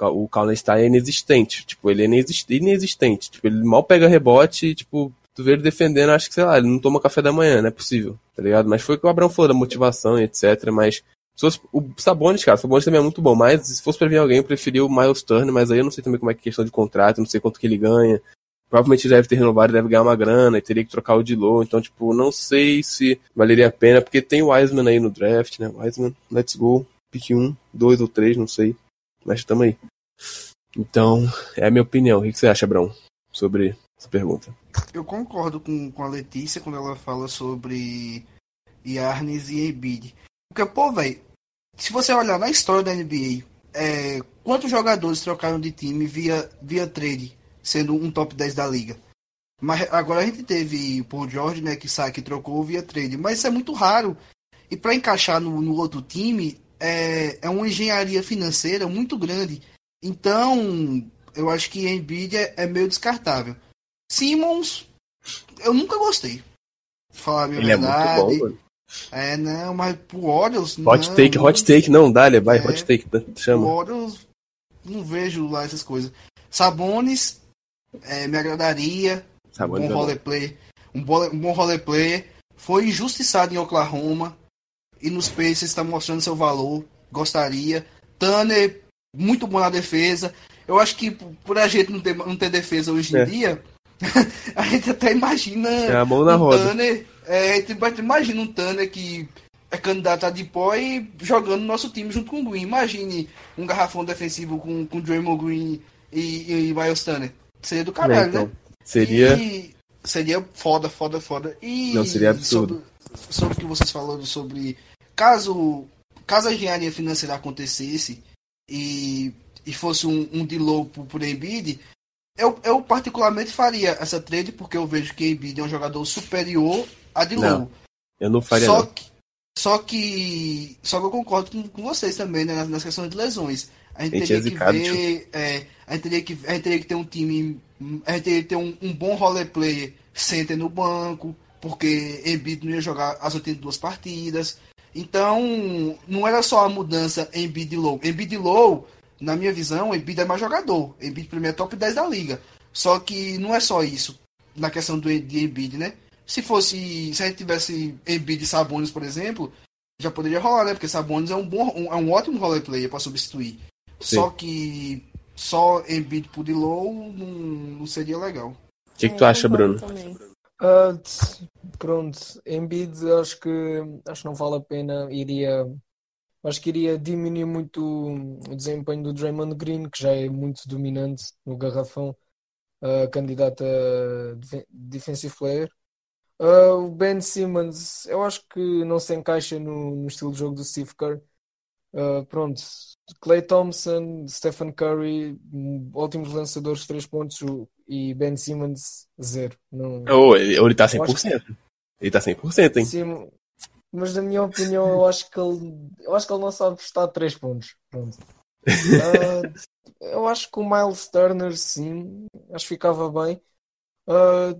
o Calvin Stein é inexistente. Tipo, ele é inexist- inexistente. Tipo, ele mal pega rebote tipo, tu vê ele defendendo, acho que, sei lá, ele não toma café da manhã, não é possível, tá ligado? Mas foi o que o Abraão falou da motivação e etc, mas se fosse o Sabonis, cara, o Sabonis também é muito bom, mas se fosse pra vir alguém, eu preferia o Miles Turner, mas aí eu não sei também como é que é questão de contrato, não sei quanto que ele ganha. Provavelmente deve ter renovado, deve ganhar uma grana e teria que trocar o de low, então, tipo, não sei se valeria a pena, porque tem o Wiseman aí no draft, né? Wiseman, let's go. Pick 1, 2 ou 3, não sei. Mas tamo aí. Então, é a minha opinião. O que você acha, Brão, sobre essa pergunta? Eu concordo com, com a Letícia quando ela fala sobre Yarnes e Embiid. Porque, pô, velho, se você olhar na história da NBA, é, quantos jogadores trocaram de time via, via trade, sendo um top 10 da liga? Mas agora a gente teve o Paul George, né, que sai que trocou via trade, mas isso é muito raro. E para encaixar no, no outro time é, é uma engenharia financeira muito grande. Então, eu acho que Embiid é, é meio descartável. Simmons, eu nunca gostei. Falar a minha Ele é verdade. muito bom, mano. É, não, mas pro Orioles. Hot não, take, hot take, não, dale, vai, É. hot take? Pro chama. Orioles, não vejo lá essas coisas. Sabonis, é, me agradaria. Sabonis um é bom roleplay. Um, bom- um bom roleplayer. Foi injustiçado em Oklahoma. E nos Pacers está mostrando seu valor. Gostaria. Tanner, muito bom na defesa. Eu acho que por- por a gente não ter, não ter defesa hoje em É. dia, *laughs* a gente até imagina É a mão na um roda. Tanner. É, a gente imagina um Tanner que é candidato a depois e jogando no nosso time junto com o Green. Imagine um garrafão defensivo com, com Draymond Green e, e Miles Turner. Seria do caralho, então, né? Seria. E seria foda, foda, foda. E Não, seria absurdo. Sobre, sobre o que vocês falaram sobre caso caso a engenharia financeira acontecesse e, e fosse um, um de low por, por Embiid, eu, eu particularmente faria essa trade porque eu vejo que Embiid é um jogador superior a de low. Eu não faria, Só não. que, só que só que eu concordo com, com vocês também né, nas, nas questões de lesões. A gente gente teria é que ver. é, a, gente teria que, a gente teria que ter um time. A gente teria que ter um, um bom roleplayer center no banco, porque Embiid não ia jogar as 82 partidas. Então, não era só a mudança Embiid e Low. Embiid e Low, na minha visão, Embiid é mais jogador. Embiid primeiro é top 10 da liga. Só que não é só isso na questão do de Embiid, né? Se fosse, se a gente tivesse Embiid e Sabonis, por exemplo, já poderia rolar, né? Porque Sabonis é um bom, um, é um ótimo roleplayer para substituir. Sim. Só que só Embiid por Dilow não, não seria legal. O que, que tu acha, Bruno? Também. T- pronto, Embiid acho que acho que não vale a pena. Iria, acho que iria diminuir muito o desempenho do Draymond Green, que já é muito dominante no garrafão, ah, candidato a defen- defensive player. Ah, o Ben Simmons, eu acho que não se encaixa no, no estilo de jogo do Steve Kerr. Ah, pronto, Klay Thompson, Stephen Curry, hum, ótimos lançadores de três pontos o- e Ben Simmons, zero. Não, Ou ele, tá acho 100%. Ele tá 100%, hein? Sim, mas na minha opinião, eu acho que ele, eu acho que ele não sabe estar três pontos. Pronto. *laughs* Ah, eu acho que o Miles Turner, sim, acho que ficava bem. Ah,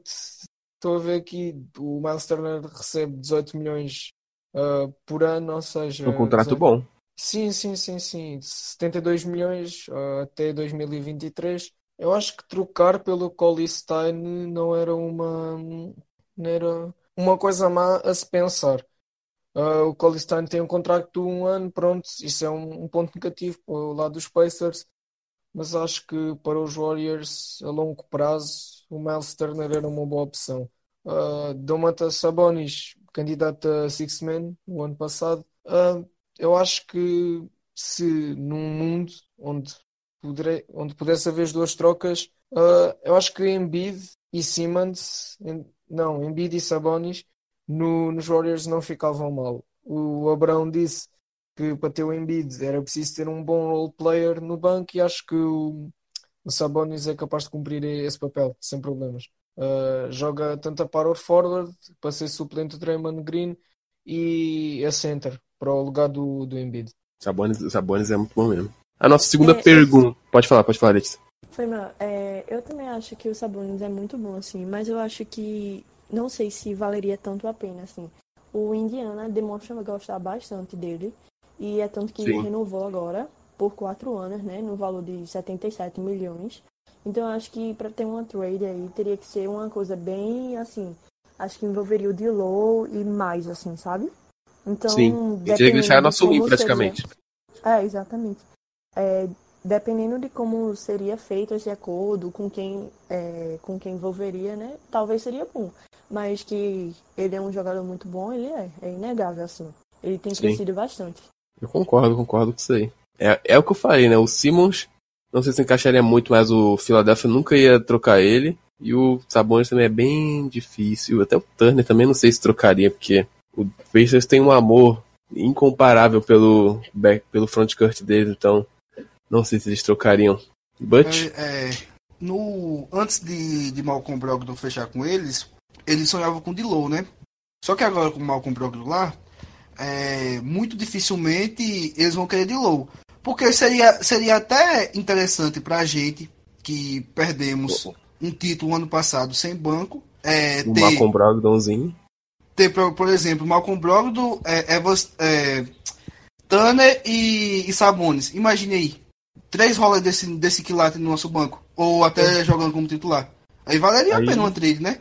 Estou a ver aqui, o Miles Turner recebe 18 milhões ah, por ano, ou seja, Um contrato 18 bom. Sim, sim, sim, sim. 72 milhões até 2023. Eu acho que trocar pelo Colistein não era uma, não era uma coisa má a se pensar. Ah, o Colistein tem um contrato de um ano, pronto, isso é um, um ponto negativo para o lado dos Pacers, mas acho que para os Warriors a longo prazo o Miles Turner era uma boa opção. Uh, Domantas Sabonis, candidato a Six Man no ano passado. Ah, eu acho que se num mundo onde, poderei, onde pudesse haver as duas trocas, ah, eu acho que Embiid e Simmons, em- não, Embiid e Sabonis no- nos Warriors não ficavam mal. O Abrão disse que para ter o Embiid era preciso ter um bom role player no banco e acho que o, o Sabonis é capaz de cumprir esse papel sem problemas. Uh, joga tanto a power forward para ser suplente do Draymond Green e a center para o lugar do, do Embiid. Sabonis, Sabonis é muito bom mesmo. A nossa segunda É, pergunta. Pode falar, pode falar, Letícia. Foi mal. É, eu também acho que o Sabonis é muito bom, assim, mas eu acho que não sei se valeria tanto a pena, assim. O Indiana demonstra gostar bastante dele e é tanto que Sim. renovou agora por quatro anos, né, no valor de 77 milhões. Então acho que para ter uma trade aí teria que ser uma coisa bem assim, acho que envolveria o D'Lo e mais assim, sabe? Então, Sim. Teria que deixar de win como praticamente. seria- é, exatamente. É, dependendo de como seria feito esse acordo, com quem, é, com quem envolveria, né? Talvez seria bom. Mas que ele é um jogador muito bom, ele é. É inegável, assim. Ele tem Sim. crescido bastante. Eu concordo, concordo com isso aí. É, é o que eu falei, né? O Simmons, não sei se encaixaria muito, mas o Philadelphia nunca ia trocar ele. E o Sabonis também é bem difícil. Até o Turner também não sei se trocaria, porque o Pacers tem um amor incomparável pelo, back, pelo frontcourt deles, então não sei se eles trocariam. But, É, é, no, antes de, de Malcolm Brogdon fechar com eles, eles sonhavam com o Dilow, né? Só que agora com o Malcolm Brogdon lá, é, muito dificilmente eles vão querer Dilow. Porque seria, seria até interessante pra gente que perdemos um título ano passado sem banco. É, o ter, Malcolm Brogdonzinho. ter, por, por exemplo, Malcolm Brogdon, é, Evans, é, Turner e, e Sabonis. Imagine aí, três rolas desse, desse quilate no nosso banco. Ou até jogando como titular. Aí valeria Aí- a pena uma trade, né?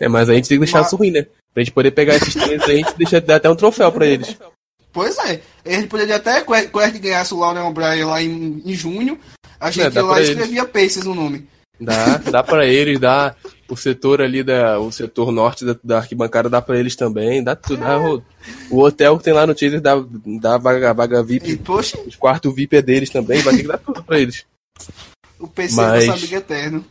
É, mas a gente tem que deixar Mas- isso ruim, né? Pra gente poder pegar esses três aí, a gente deixa dar até um troféu pra eles. Pois é. A gente poderia até, com o que ganhasse o Lauren O'Brien lá em, em junho, a gente É, dá ia lá e escrevia Pacers no nome. Dá, dá pra eles, dá o setor ali da, o setor norte da, da arquibancada dá pra eles também, dá tudo, dá o, o hotel que tem lá no Teaser dá, dá vaga, vaga E, VIP, poxa, os quartos VIP é deles também, vai ter que dar tudo pra eles. o PC Mas- é nosso amigo eterno.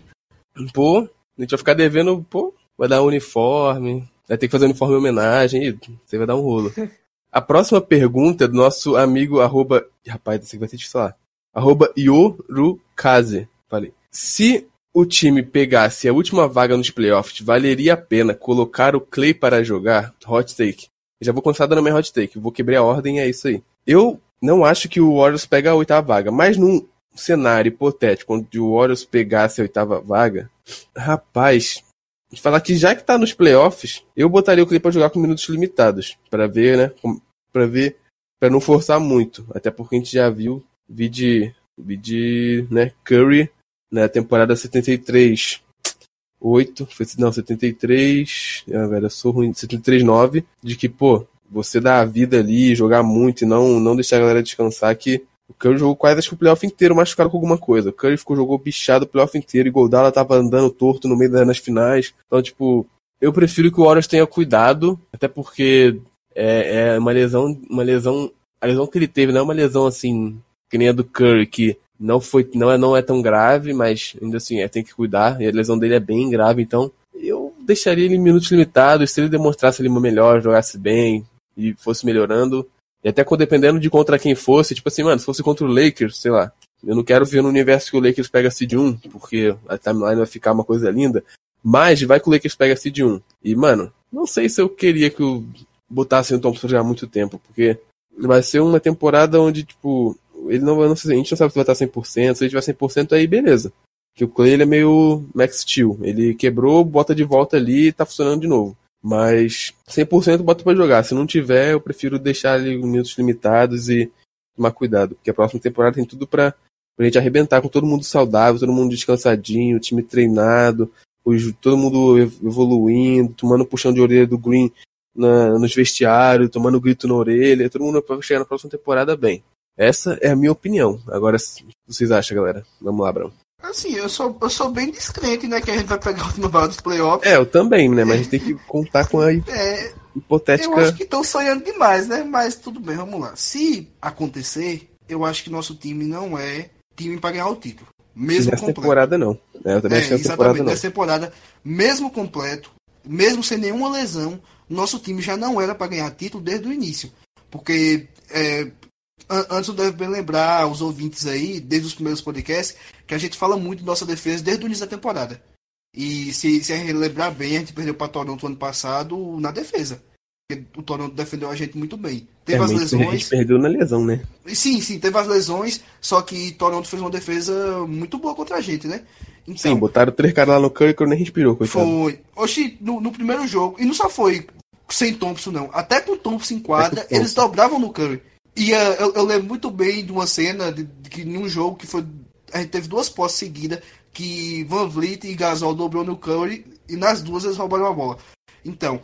Pô, a gente vai ficar devendo, pô, vai dar um uniforme, vai ter que fazer um uniforme em homenagem, e você vai dar um rolo. *laughs* A próxima pergunta é do nosso amigo, arroba, rapaz, esse aqui vai ter que falar, arroba Yorukaze, falei, se o time pegasse a última vaga nos playoffs, valeria a pena colocar o Clay para jogar? Hot take. Eu já vou começar dando minha hot take, vou quebrar a ordem, é isso aí. Eu não acho que o Warriors pega a oitava vaga, mas num cenário hipotético onde o Warriors pegasse a oitava vaga, rapaz, falar que já que tá nos playoffs, eu botaria o Clay pra jogar com minutos limitados, Pra ver, né, Pra ver, Pra não forçar muito, até porque a gente já viu vi de, vi de né, Curry na temporada 73 8, foi, não, 73, ah, velho, eu sou ruim, 73 9, de que, pô, você dar a vida ali, jogar muito e não, não deixar a galera descansar que O Curry jogou quase acho que o playoff inteiro machucado com alguma coisa. O Curry ficou, jogou bichado o playoff inteiro. E Goldala tava andando torto no meio das finais. Então, tipo, eu prefiro que o Warriors tenha cuidado. Até porque é, é uma lesão. Uma lesão. A lesão que ele teve não é uma lesão assim. Que nem a do Curry, que não foi. Não é, não é tão grave, mas ainda assim, é, tem que cuidar. E a lesão dele é bem grave, então. Eu deixaria ele em minutos limitados. Se ele demonstrasse ele melhor, jogasse bem e fosse melhorando, e até dependendo de contra quem fosse, tipo assim, mano, se fosse contra o Lakers, sei lá. Eu não quero ver no universo que o Lakers pega seed 1, porque a timeline vai ficar uma coisa linda. Mas vai que o Lakers pega seed 1. E, mano, não sei se eu queria que o botasse o Thompson já há muito tempo, porque vai ser uma temporada onde, tipo, ele não, não sei, a gente não sabe se vai estar 100%, se ele tiver 100% aí, beleza. Que o Clay ele é meio Max Steel. Ele quebrou, bota de volta ali e tá funcionando de novo. Mas 100% bota para jogar. Se não tiver, eu prefiro deixar ali minutos limitados e tomar cuidado, porque a próxima temporada tem tudo para a gente arrebentar com todo mundo saudável, todo mundo descansadinho, time treinado, todo mundo evoluindo, tomando puxão de orelha do Green na, nos vestiários, tomando grito na orelha, todo mundo para chegar na próxima temporada bem. Essa é a minha opinião. Agora, o que vocês acham, galera? Vamos lá, Brão. Assim, eu sou, eu sou bem descrente, né? Que a gente vai pegar a última vaga dos playoffs. É, eu também, né? Mas a gente tem que contar com a é, hipotética. Eu acho que estão sonhando demais, né? Mas tudo bem, vamos lá. Se acontecer, eu acho que nosso time não é time para ganhar o título. Mesmo nessa completo. temporada, não. É, eu também é, acho que nessa temporada, não. nessa temporada, mesmo completo, mesmo sem nenhuma lesão, nosso time já não era para ganhar título desde o início. Porque é, antes eu devo bem lembrar os ouvintes aí, desde os primeiros podcasts, que a gente fala muito de nossa defesa desde o início da temporada. E se, se a gente lembrar bem, a gente perdeu para Toronto ano passado na defesa. O Toronto defendeu a gente muito bem. Teve é, as lesões. A gente perdeu na lesão, né? Sim, sim, teve as lesões, só que Toronto fez uma defesa muito boa contra a gente, né? Então, sim, botaram três caras lá no Curry que nem respirou, coitado. Foi. Oxi, no, no primeiro jogo, e não só foi sem Thompson, não. Até com o Thompson em quadra, *laughs* eles dobravam no Curry. E uh, eu, eu, lembro muito bem de uma cena de, de que em um jogo que foi. A gente teve duas posses seguidas que Van Vliet e Gasol dobrou no Curry e nas duas eles roubaram a bola. Então,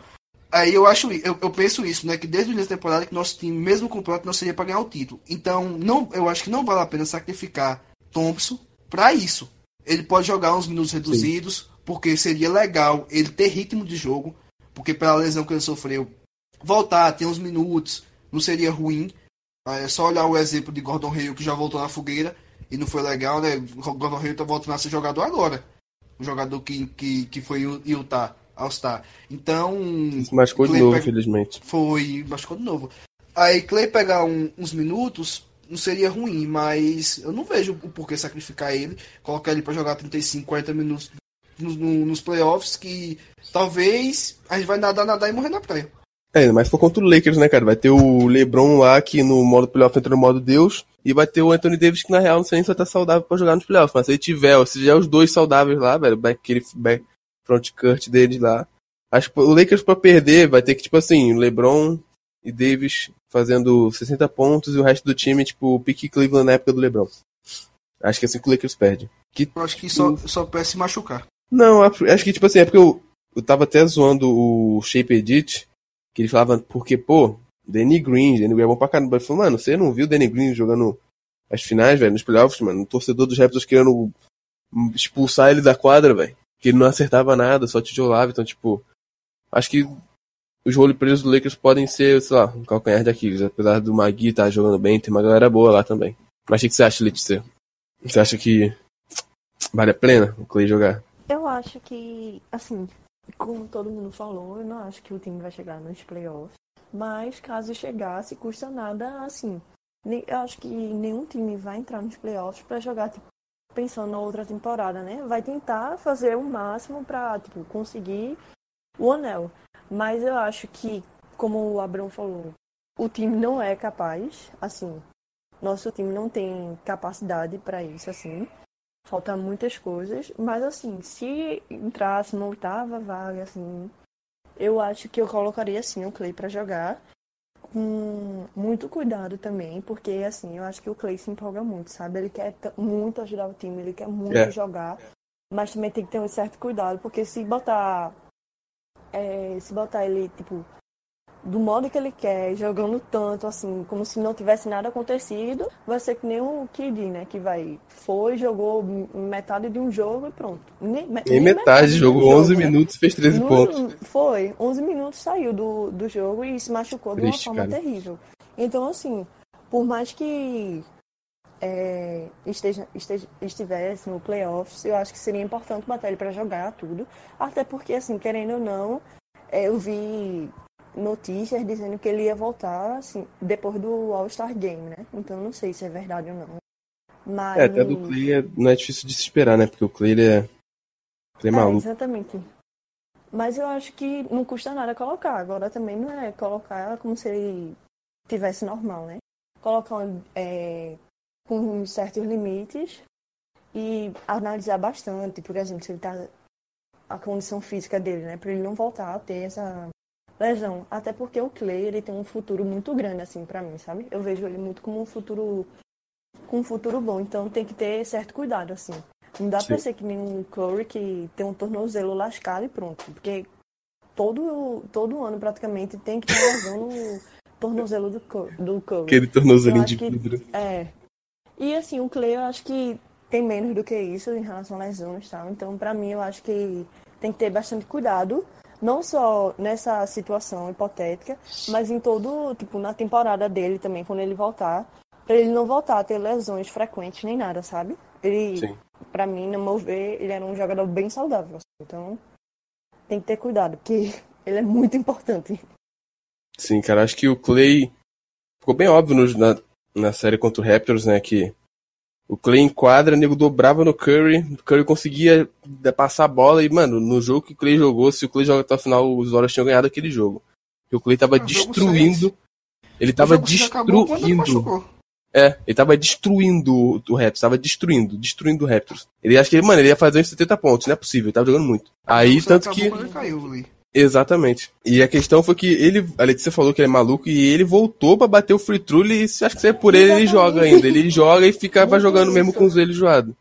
aí eu acho, eu, eu penso isso, né? Que desde o início da temporada que nosso time, mesmo completo, não seria para ganhar o título. Então, não, eu acho que não vale a pena sacrificar Thompson para isso. Ele pode jogar uns minutos reduzidos, Sim. porque seria legal ele ter ritmo de jogo, porque pela lesão que ele sofreu, voltar, ter uns minutos, não seria ruim. É só olhar o exemplo de Gordon Hill que já voltou na fogueira e não foi legal, né? Gordon Hill tá voltando a ser jogador agora. O jogador que, que, que foi Utah, All-Star. Então. Se machucou de novo, infelizmente. Foi, machucou de novo. Aí Clay pegar um, uns minutos não seria ruim, mas eu não vejo o porquê sacrificar ele, colocar ele para jogar 35, 40 minutos nos, nos playoffs, que talvez a gente vai nadar, nadar e morrer na praia. É, mas for contra o Lakers, né, cara? Vai ter o LeBron lá que no modo playoff entra no modo Deus. E vai ter o Anthony Davis que na real não sei nem se vai estar saudável pra jogar nos playoffs. Mas se ele tiver, se tiver os dois saudáveis lá, velho, aquele back front cut deles lá. Acho que o Lakers pra perder vai ter que, tipo assim, LeBron e Davis fazendo 60 pontos e o resto do time, tipo, o pique Cleveland na época do LeBron. Acho que é assim que o Lakers perde. Que... Eu acho que só, só perde se machucar. Não, acho que, tipo assim, é porque eu, eu tava até zoando o Shape Edit que ele falava, porque, pô, Danny Green, Danny Green é bom pra caramba. Ele falou, mano, você não viu o Danny Green jogando as finais, velho, nos playoffs, mano? O torcedor dos Raptors querendo expulsar ele da quadra, velho. Que ele não acertava nada, só tijolava. Então, tipo, acho que os roleplays do Lakers podem ser, sei lá, um calcanhar de Aquiles. Apesar do Magui estar tá jogando bem, tem uma galera boa lá também. Mas o que você acha, Letícia? Você acha que vale a pena o Clay jogar? Eu acho que, assim, como todo mundo falou, eu não acho que o time vai chegar nos playoffs. Mas caso chegasse, custa nada assim. Eu acho que nenhum time vai entrar nos playoffs para jogar tipo, pensando na outra temporada, né? Vai tentar fazer o máximo para tipo, conseguir o anel. Mas eu acho que, como o Abrão falou, o time não é capaz, assim, nosso time não tem capacidade para isso, assim. Falta muitas coisas, mas assim, se entrasse uma oitava vaga, assim, eu acho que eu colocaria assim o Clay para jogar com muito cuidado também, porque assim, eu acho que o Clay se empolga muito, sabe? Ele quer muito ajudar o time, ele quer muito é. jogar, mas também tem que ter um certo cuidado, porque se botar é, se botar ele tipo do modo que ele quer, jogando tanto, assim, como se não tivesse nada acontecido, vai ser que nem o KD, né? Que vai, foi, jogou metade de um jogo e pronto. Nem, nem, nem metade, jogou jogo, 11 né? minutos, fez 13 no, pontos. Foi, 11 minutos saiu do, do jogo e se machucou Triste, de uma forma cara. terrível. Então, assim, por mais que é, esteja, esteja, estivesse no playoffs, eu acho que seria importante botar ele para jogar tudo. Até porque, assim, querendo ou não, é, eu vi notícias dizendo que ele ia voltar assim, depois do All-Star Game, né? Então não sei se é verdade ou não. Mas... É, até do Clay é, não é difícil de se esperar, né? Porque o Clay ele é, ele é, é maluco. Exatamente. Mas eu acho que não custa nada colocar. Agora também não é colocar como se ele tivesse normal, né? Colocar é, com certos limites e analisar bastante, por exemplo, se ele tá a condição física dele, né, para ele não voltar a ter essa lesão. Até porque o Clay, ele tem um futuro muito grande, assim, para mim, sabe? Eu vejo ele muito como um futuro. com um futuro bom. Então tem que ter certo cuidado, assim. Não dá Sim. pra ser que nem um Curry que tem um tornozelo lascado e pronto. Porque todo, todo ano, praticamente, tem que ter lesão no tornozelo do, do Curry. Aquele tornozelinho de vidro. É. E assim, o Clay, eu acho que tem menos do que isso em relação a lesões, tá? Então, para mim, eu acho que tem que ter bastante cuidado não só nessa situação hipotética, mas em todo, tipo, na temporada dele também, quando ele voltar, para ele não voltar a ter lesões frequentes nem nada, sabe? Ele, para mim, no meu ver, ele era um jogador bem saudável. Assim, então, tem que ter cuidado, porque *laughs* ele é muito importante. Sim, cara, acho que o Clay ficou bem óbvio na, na série contra o Raptors, né, que o Clay enquadra, o nego dobrava no Curry, o Curry conseguia passar a bola e, mano, no jogo que o Clay jogou, se o Clay joga até o final, os Warriors tinham ganhado aquele jogo. Porque o Clay tava ah, destruindo. Ele tava destruindo. É, ele tava destruindo o Raptors, tava destruindo, destruindo o Raptors. Ele acha que, mano, ele ia fazer uns 70 pontos, não é possível, ele tava jogando muito. Aí, tanto que. Caiu, Exatamente. E a questão foi que ele, a Letícia falou que ele é maluco e ele voltou para bater o free throw e se acha que se é por ele, ele joga ainda. Ele joga e ficava jogando mesmo com os joelhos zoados.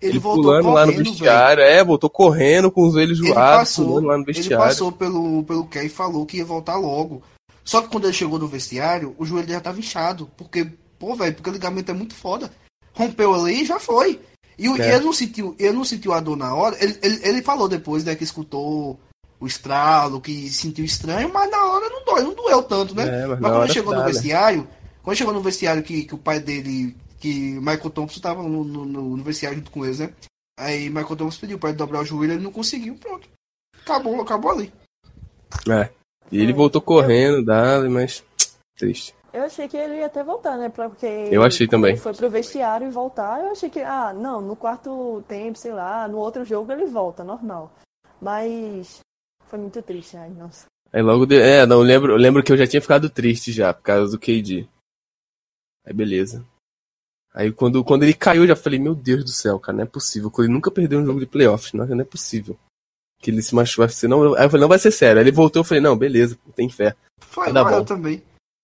Ele, ele pulando lá no vestiário, véio. é, voltou correndo com os joelhos zoados, pulando lá no vestiário. Ele passou pelo, pelo Ken e falou que ia voltar logo. Só que quando ele chegou no vestiário, o joelho já tava inchado. Porque, pô, velho, porque o ligamento é muito foda. Rompeu ali e já foi. E, é. e ele não sentiu, ele não sentiu a dor na hora. Ele, ele, ele falou depois, né, que escutou o estralo, que sentiu estranho, mas na hora não dói, não doeu tanto, né? É, mas, mas quando chegou no vestiário, quando chegou no vestiário que, que o pai dele, que Michael Thompson tava no, no, no vestiário junto com eles, né? Aí Michael Thompson pediu para ele dobrar o joelho, ele não conseguiu, pronto. Acabou, acabou ali. É. E ele voltou correndo, dali, mas triste. Eu achei que ele ia até voltar, né? Porque eu achei também. Ele foi pro vestiário e voltar. Eu achei que, ah, não, no quarto tempo, sei lá, no outro jogo ele volta, normal. Mas foi muito triste, ai, nossa. Aí logo de... É, não lembro, eu lembro que eu já tinha ficado triste já, por causa do KD. Aí beleza. Aí quando, quando ele caiu, eu já falei, meu Deus do céu, cara, não é possível. Ele nunca perdeu um jogo de playoffs, não, não é possível. Que ele se machucou, vai ser, não. Aí eu falei, não vai ser sério. Aí ele voltou, eu falei, não, beleza, tem fé. Foi lá, eu também.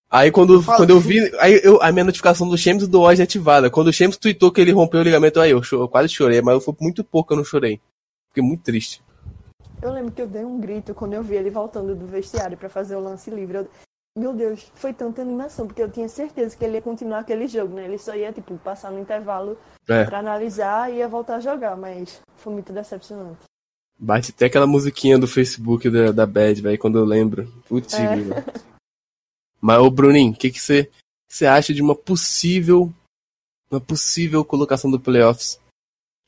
Aí quando, eu quando eu vi, aí eu, a minha notificação do Shams do Oz ativada. Quando o Shams tweetou que ele rompeu o ligamento, aí eu, eu quase chorei, mas foi muito pouco que eu não chorei. Fiquei muito triste. Eu lembro que eu dei um grito quando eu vi ele voltando do vestiário para fazer o lance livre. Eu... Meu Deus, foi tanta animação, porque eu tinha certeza que ele ia continuar aquele jogo, né? Ele só ia, tipo, passar no intervalo é. pra analisar e ia voltar a jogar, mas foi muito decepcionante. Bate até aquela musiquinha do Facebook da, da Bad, velho, quando eu lembro. Putz, é. Mas, ô Bruninho, o que você acha de uma possível uma possível colocação do playoffs?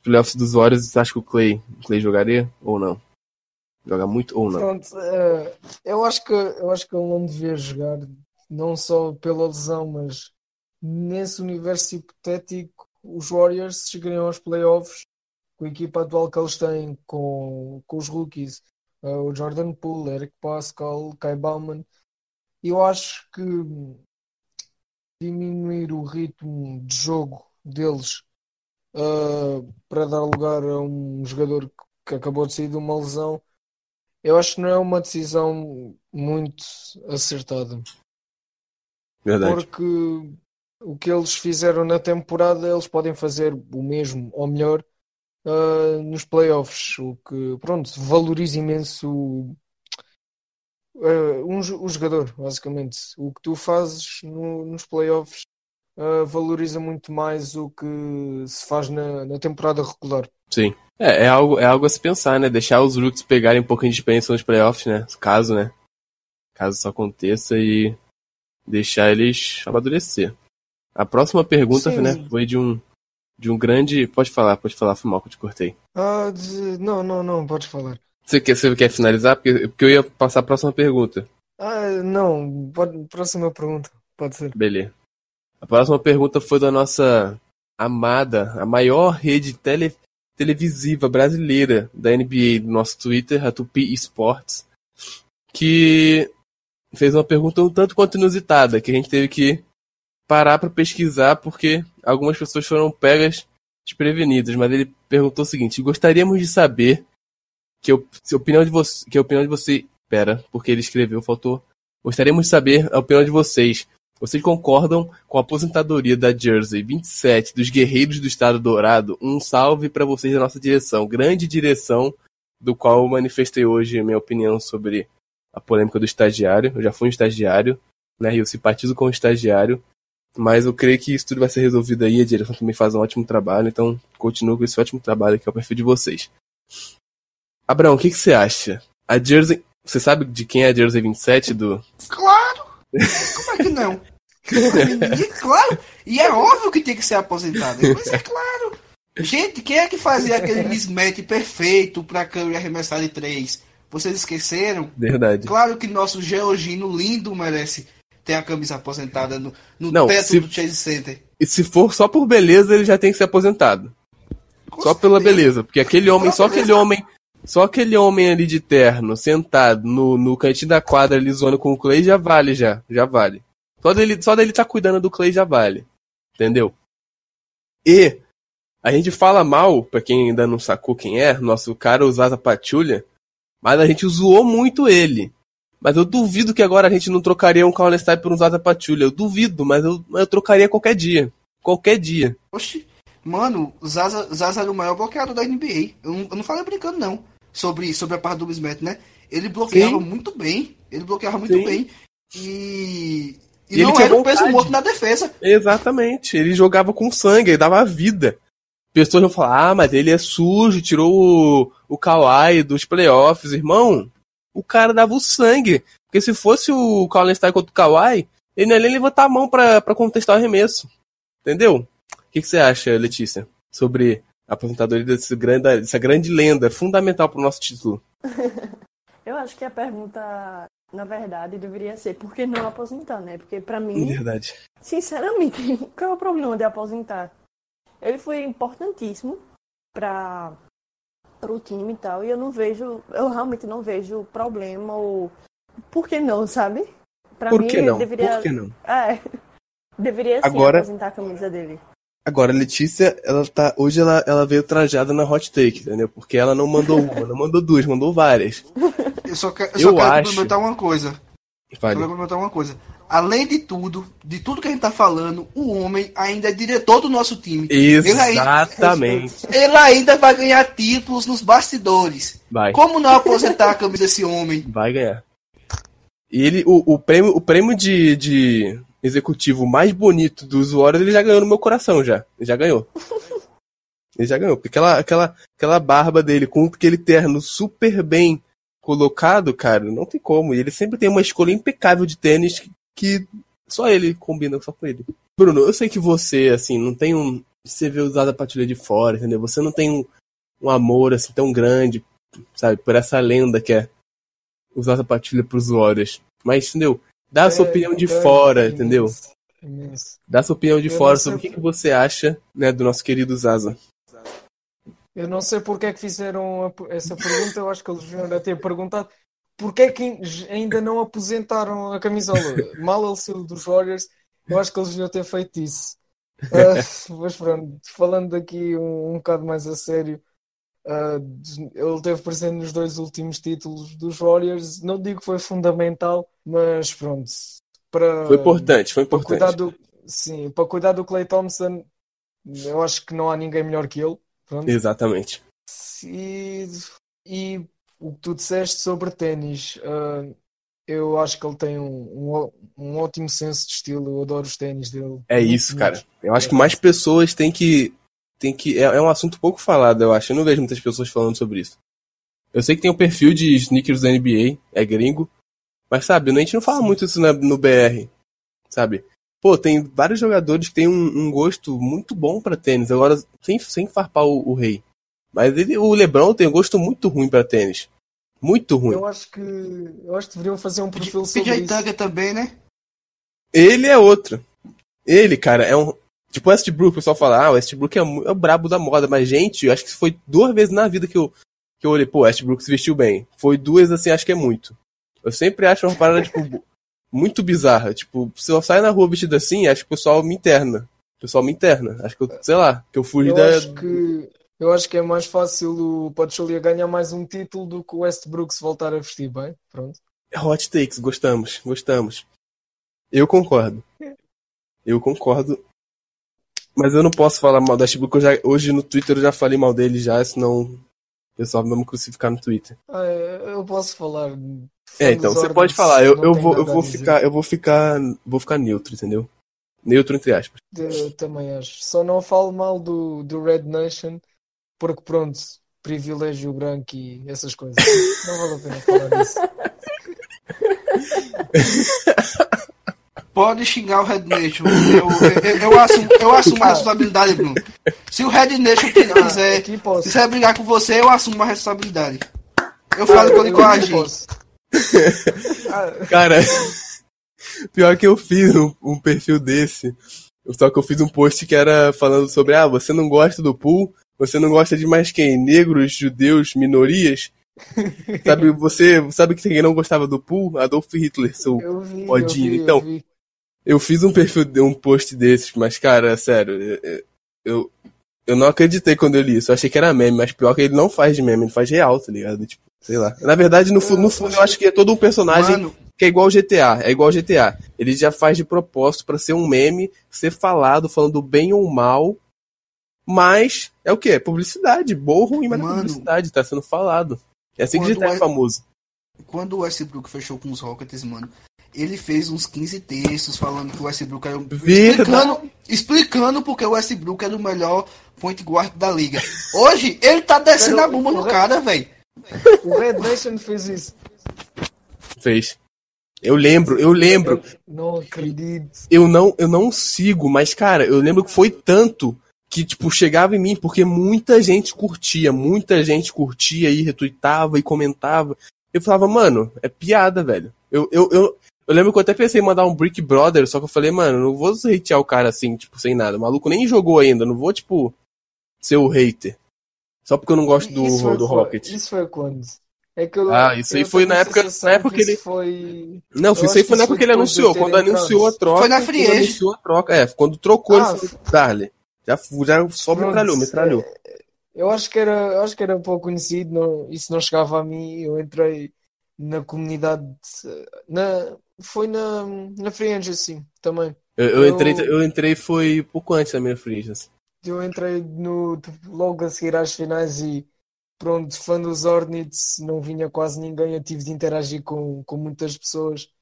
Playoffs dos Warriors, você acha que o Clay, o Clay jogaria ou não? Joga muito ou não? Pronto, uh, eu, acho que, eu acho que ele não devia jogar, não só pela lesão, mas nesse universo hipotético, os Warriors chegariam aos playoffs com a equipa atual que eles têm, com, com os rookies, uh, o Jordan Poole, Eric Pascal, Kai Bauman. Eu acho que diminuir o ritmo de jogo deles uh, para dar lugar a um jogador que acabou de sair de uma lesão eu acho que não é uma decisão muito acertada. Verdade. Porque o que eles fizeram na temporada, eles podem fazer o mesmo ou melhor uh, nos playoffs. O que, pronto, valoriza imenso o, uh, um, o jogador, basicamente. O que tu fazes no- nos playoffs uh, valoriza muito mais o que se faz na, na temporada regular. Sim. É, é algo, é algo a se pensar, né? Deixar os rookies pegarem um pouquinho de experiência nos playoffs, né? Caso, né? Caso isso aconteça e deixar eles amadurecer. A próxima pergunta, Sim. né, foi de um de um grande. Pode falar, pode falar, foi mal que eu te cortei. Ah, não, não, não, podes falar. Você quer, você quer finalizar? Porque, porque eu ia passar a próxima pergunta. Ah, não, pode, próxima pergunta, pode ser. Beleza. A próxima pergunta foi da nossa amada, a maior rede tele, televisiva brasileira da NBA, do nosso Twitter, a Tupi Esportes, que fez uma pergunta um tanto quanto inusitada, que a gente teve que parar para pesquisar porque algumas pessoas foram pegas desprevenidas, mas ele perguntou o seguinte: gostaríamos de saber que, a opinião de que a opinião de você, pera, porque ele escreveu, faltou. Gostaríamos de saber a opinião de vocês. Vocês concordam com a aposentadoria da Jersey 27 dos Guerreiros do Estado Dourado? Um salve para vocês da nossa direção, grande direção, do qual eu manifestei hoje minha opinião sobre a polêmica do estagiário. Eu já fui um estagiário, né? E eu simpatizo com o estagiário. Mas eu creio que isso tudo vai ser resolvido aí. A direção também faz um ótimo trabalho. Então, continuo com esse ótimo trabalho que é o perfil de vocês. Abraão, o que, que você acha? A Jersey. Você sabe de quem é a Jersey 27 do. Claro! Como é que não? E, claro! E é óbvio que tem que ser aposentado. Mas é claro! Gente, quem é que fazia aquele mismatch perfeito pra Curry arremessar de três? Vocês esqueceram? Verdade. Claro que nosso Georgino lindo merece ter a camisa aposentada no, no Não, teto se- do Chase Center. E se for só por beleza, ele já tem que ser aposentado. Com Só pela beleza. Porque aquele homem, só aquele homem. Só aquele homem ali de terno, sentado no, no cantinho da quadra ali zoando com o Clay já vale, já. Já vale. Só dele, só dele tá cuidando do Clay já vale. Entendeu? E a gente fala mal, pra quem ainda não sacou quem é, nosso cara o Zaza Pachulia, mas a gente zoou muito ele. Mas eu duvido que agora a gente não trocaria um Style por um Zaza Pachulia. Eu duvido, mas eu, eu trocaria qualquer dia. Qualquer dia. Oxi, mano, o Zaza, Zaza era o maior bloqueador da NBA. Eu não, eu não falei brincando, não. Sobre, sobre a parte do mismatch, né? Ele bloqueava Sim. muito bem. Ele bloqueava muito Sim. bem. E. E, E ele não tinha era o peso morto na defesa. Exatamente. Ele jogava com sangue, ele dava vida. Pessoas vão falar, ah, mas ele é sujo, tirou o, o Kawhi dos playoffs. Irmão, o cara dava o sangue. Porque se fosse o Colin Stein contra o Kawhi, ele não ia nem levantar a mão pra contestar o arremesso. Entendeu? O que, que você acha, Letícia, sobre aposentadoria desse grande, dessa grande lenda fundamental pro nosso título? *laughs* Eu acho que a pergunta, na verdade, deveria ser por que não aposentar, né? Porque pra mim, Verdade. sinceramente, *laughs* qual é o problema de aposentar? Ele foi importantíssimo para o time e tal, e eu não vejo, eu realmente não vejo problema ou por que não, sabe? Pra Por mim, que não? deveria, Por que não? é, *laughs* deveria sim Agora- aposentar a camisa dele. Agora, a Letícia, ela tá. Hoje ela, ela veio trajada na hot take, entendeu? Porque ela não mandou uma, não mandou duas, mandou várias. Eu só, que- eu Eu só quero acho- complementar uma coisa. Só Fale. quero complementar uma coisa. Além de tudo, de tudo que a gente tá falando, o homem ainda é diretor do nosso time. Exatamente. Ele ainda vai ganhar títulos nos bastidores. Vai. Como não aposentar a camisa desse homem? Vai ganhar. E ele, o, o prêmio, o prêmio de, de executivo mais bonito dos Warriors, ele já ganhou no meu coração, já. Ele já ganhou. *laughs* Ele já ganhou. Porque aquela, aquela, aquela barba dele com aquele terno super bem colocado, cara, não tem como. E ele sempre tem uma escolha impecável de tênis que, que só ele combina só com ele. Bruno, eu sei que você, assim, não tem um. Você vê usado a patilha de fora, entendeu? Você não tem um, um amor, assim, tão grande, sabe, por essa lenda que é usar a patilha pros Warriors. Mas, entendeu? Dá a sua É, opinião de é, fora, imenso, entendeu? Dá a sua opinião de Eu fora sobre o que, que você acha, né, do nosso querido Zaza. Eu não sei porque é que fizeram essa pergunta, eu acho que eles deviam ter perguntado porque é que ainda não aposentaram a camisola. Mal ele saiu dos Warriors, eu acho que eles deviam ter feito isso. *laughs* Ah, mas pronto, falando aqui um, um bocado mais a sério, ah, ele teve presente nos dois últimos títulos dos Warriors. Não digo que foi fundamental, mas pronto, para, Foi importante, foi para cuidar importante. do, sim, para cuidar do Clay Thompson, eu acho que não há ninguém melhor que ele. Pronto. Exatamente. E, e o que tu disseste sobre ténis, ah, eu acho que ele tem um, um, um ótimo senso de estilo. Eu adoro os ténis dele. É isso, cara. Eu acho que mais pessoas têm que. Tem que é, é um assunto pouco falado, eu acho. Eu não vejo muitas pessoas falando sobre isso. Eu sei que tem um perfil de sneakers da NBA, é gringo. Mas, sabe, a gente não fala muito isso na- no BR. Sabe? Pô, tem vários jogadores que têm um, um gosto muito bom pra tênis. Agora, sem, sem farpar o, o rei. Mas ele, o Lebron tem um gosto muito ruim pra tênis. Muito ruim. Eu acho que eu acho que deveriam fazer um perfil sobre PJ isso. Tucker também, né? Ele é outro. Ele, cara, é um. Tipo, Westbrook, o pessoal fala, ah, o Westbrook é, é o brabo da moda, mas, gente, eu acho que foi duas vezes na vida que eu, que eu olhei, pô, Westbrook se vestiu bem. Foi duas, assim, acho que é muito. Eu sempre acho uma parada, tipo, muito bizarra. Tipo, se eu sair na rua vestido assim, acho que o pessoal me interna. O pessoal me interna. Acho que eu, sei lá, que eu fugi Eu da. acho que eu acho que é mais fácil o Pachulia ganhar mais um título do que o Westbrook se voltar a vestir bem. Pronto. Hot takes, gostamos, gostamos. Eu concordo. Eu concordo. Mas eu não posso falar mal do Westbrook, eu já, hoje no Twitter eu já falei mal dele já, senão o pessoal vai me crucificar no Twitter. Ah, eu posso falar. É, então, você pode falar, eu, eu vou, eu vou ficar ficar, eu vou ficar, vou ficar neutro, entendeu? Neutro entre aspas. Eu também acho. Só não falo mal do, do Red Nation, porque pronto, privilégio branco e essas coisas. Não vale a pena falar disso. *laughs* Pode xingar o Red Nation. Eu, eu, eu, assumo, eu assumo a responsabilidade, Bruno. Se o Red Nation *laughs* quiser, Aqui posso. quiser brigar com você, eu assumo a responsabilidade. Eu falo que eu Eu. Ah, Cara, *laughs* pior que eu fiz um, um perfil desse. Só que eu fiz um post que era falando sobre, ah, você não gosta do pool, você não gosta de mais quem? Negros, judeus, minorias? *laughs* sabe, você sabe que quem não gostava do pool? Adolf Hitler, seu eu vi, eu Odinho, vi, eu então. Eu fiz um perfil, um post desses, mas, cara, sério, eu, eu, não acreditei quando eu li isso. Eu achei que era meme, mas pior que ele não faz de meme, ele faz real, tá ligado? Tipo, sei lá. Na verdade, no, no fundo, eu acho que é todo um personagem Mano, que é igual ao GTA. É igual ao GTA. Ele já faz de propósito pra ser um meme, ser falado, falando bem ou mal. Mas é o quê? É publicidade. Boa ou ruim, mas é Mano. publicidade. Tá sendo falado. É assim que Quando GTA é é- famoso. quando o Westbrook fechou com os Rockets, mano, ele fez uns 15 textos falando que o Westbrook era um... Verdade. explicando, explicando porque o Westbrook era o melhor point guard da liga. Hoje, ele tá descendo Pero- a bomba no cara, velho. O Red Nation fez isso. Fez. Eu lembro, eu lembro. Eu não acredito. eu não, eu não sigo, mas, cara, eu lembro que foi tanto que, tipo, chegava em mim, porque muita gente curtia, muita gente curtia e retuitava e comentava. Eu falava, mano, é piada, velho. Eu, eu, eu, eu lembro que eu até pensei em mandar um Brick Brother, só que eu falei, mano, não vou hatear o cara assim, tipo, sem nada. O maluco nem jogou ainda, não vou, tipo, ser o hater. Só porque eu não gosto do, foi do? Rocket. Isso foi quando? É que eu, Ah, isso aí eu foi na época- na época que ele- foi. Não, Eu isso aí foi na época foi que ele anunciou. Quando anunciou a troca. Foi na free quando agent. anunciou a troca. É, quando trocou, Ah, ele foi Darley. Já, já só metralhou, metralhou. Eu acho que era, eu acho que era pouco conhecido, não, isso não chegava a mim. Eu entrei na comunidade, na, foi na, na Free Agency também. Eu, eu Eu- entrei, eu entrei foi pouco antes da minha free agency. Eu entrei no, logo a seguir às finais e pronto, fã dos Hornets, não vinha quase ninguém. Eu tive de interagir com, com muitas pessoas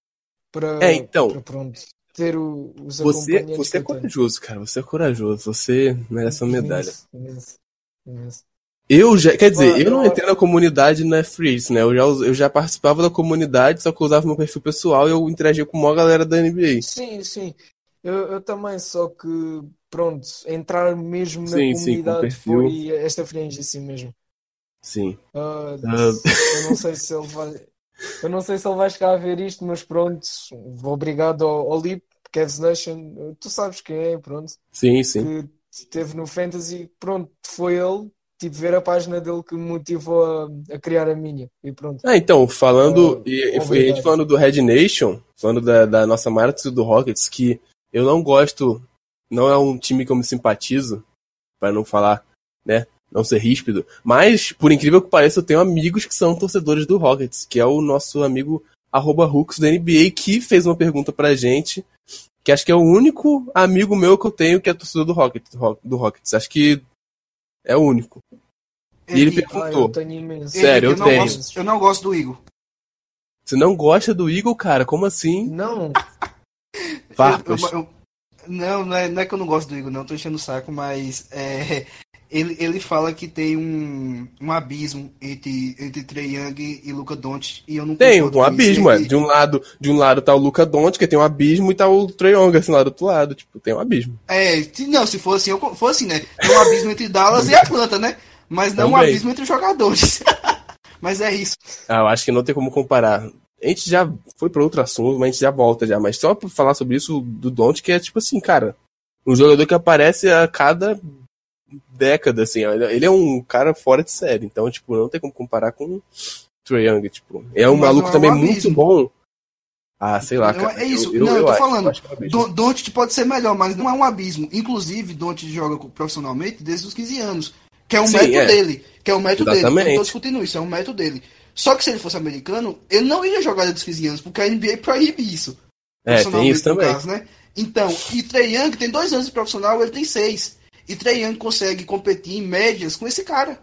para, É, então. para pronto, ter o- os Você, você é corajoso, cara. Você é corajoso. Você merece uma medalha. Imenso, imenso, imenso. Eu já, quer dizer, eu não entrei na comunidade na free agency, né? Eu já, eu já participava da comunidade, só que eu usava meu perfil pessoal e eu interagia com a maior galera da NBA. Sim, sim. Eu, eu também, só que pronto, entrar mesmo na Sim, sim, com comunidade perfil. foi esta frente assim mesmo. Sim. Ah, Ah. eu não sei se ele vai. Eu não sei se ele vai chegar a ver isto, mas pronto, obrigado ao, ao Lip, Cavs Nation, tu sabes quem é, pronto, Sim, sim. que esteve no Fantasy, pronto, foi ele, tipo, ver a página dele que me motivou a, a criar a minha, e pronto. Ah, então, falando. Ah, e, e a gente falando do Red Nation, falando da, da nossa Marathon do Rockets, que eu não gosto. Não é um time que eu me simpatizo, para não falar, né? Não ser ríspido. Mas, por incrível que pareça, eu tenho amigos que são torcedores do Rockets, que é o nosso amigo arroba Hooks da NBA, que fez uma pergunta pra gente. Que acho que é o único amigo meu que eu tenho que é torcedor do Rockets. Do Rockets. Acho que é o único. E ele Ah, eu perguntou. imenso. Sério, eu não tenho. gosto- eu não gosto do Igor. Você não gosta do Eagle, cara? Como assim? Não, *laughs* Farpas. Eu- eu- não, não é, não é que eu não gosto do Igor, não, tô enchendo o saco, mas é, ele, ele fala que tem um, um abismo entre, entre Trey Young e Luca Doncic, e eu não Tem um abismo, é. Ele- De um lado, de um lado tá o Luca Doncic, que tem um abismo, e tá o Trae Young, assim, lá do outro lado. Tipo, tem um abismo. É, se, não, se for assim, eu, for assim, né? Tem um abismo entre Dallas e Atlanta, né? Mas não um Também. abismo entre os jogadores. *laughs* mas é isso. Ah, eu acho que não tem como comparar. A gente já foi pra outro assunto, mas a gente já volta já. Mas só pra falar sobre isso do Don't, que é tipo assim, cara, um jogador que aparece a cada década, assim. Ele é um cara fora de série. Então, tipo, não tem como comparar com o Trae Young, tipo. É um Mas maluco é um também abismo. muito bom. Ah, sei lá, cara. é isso. Eu, Não, eu tô acho- falando. é um abismo. Don- Doncic pode ser melhor, mas não é um abismo. Inclusive, Doncic joga profissionalmente desde os 15 anos. Que é o Sim, método é. dele. Que é o método dele. Eu Exatamente. não tô discutindo isso, é o método dele. Só que se ele fosse americano, ele não iria jogar desde os 15 anos, porque a NBA proíbe isso. É, tem isso também. caso, né? Então, e Trey Young tem dois anos de profissional, ele tem seis. E Trey Young consegue competir em médias com esse cara.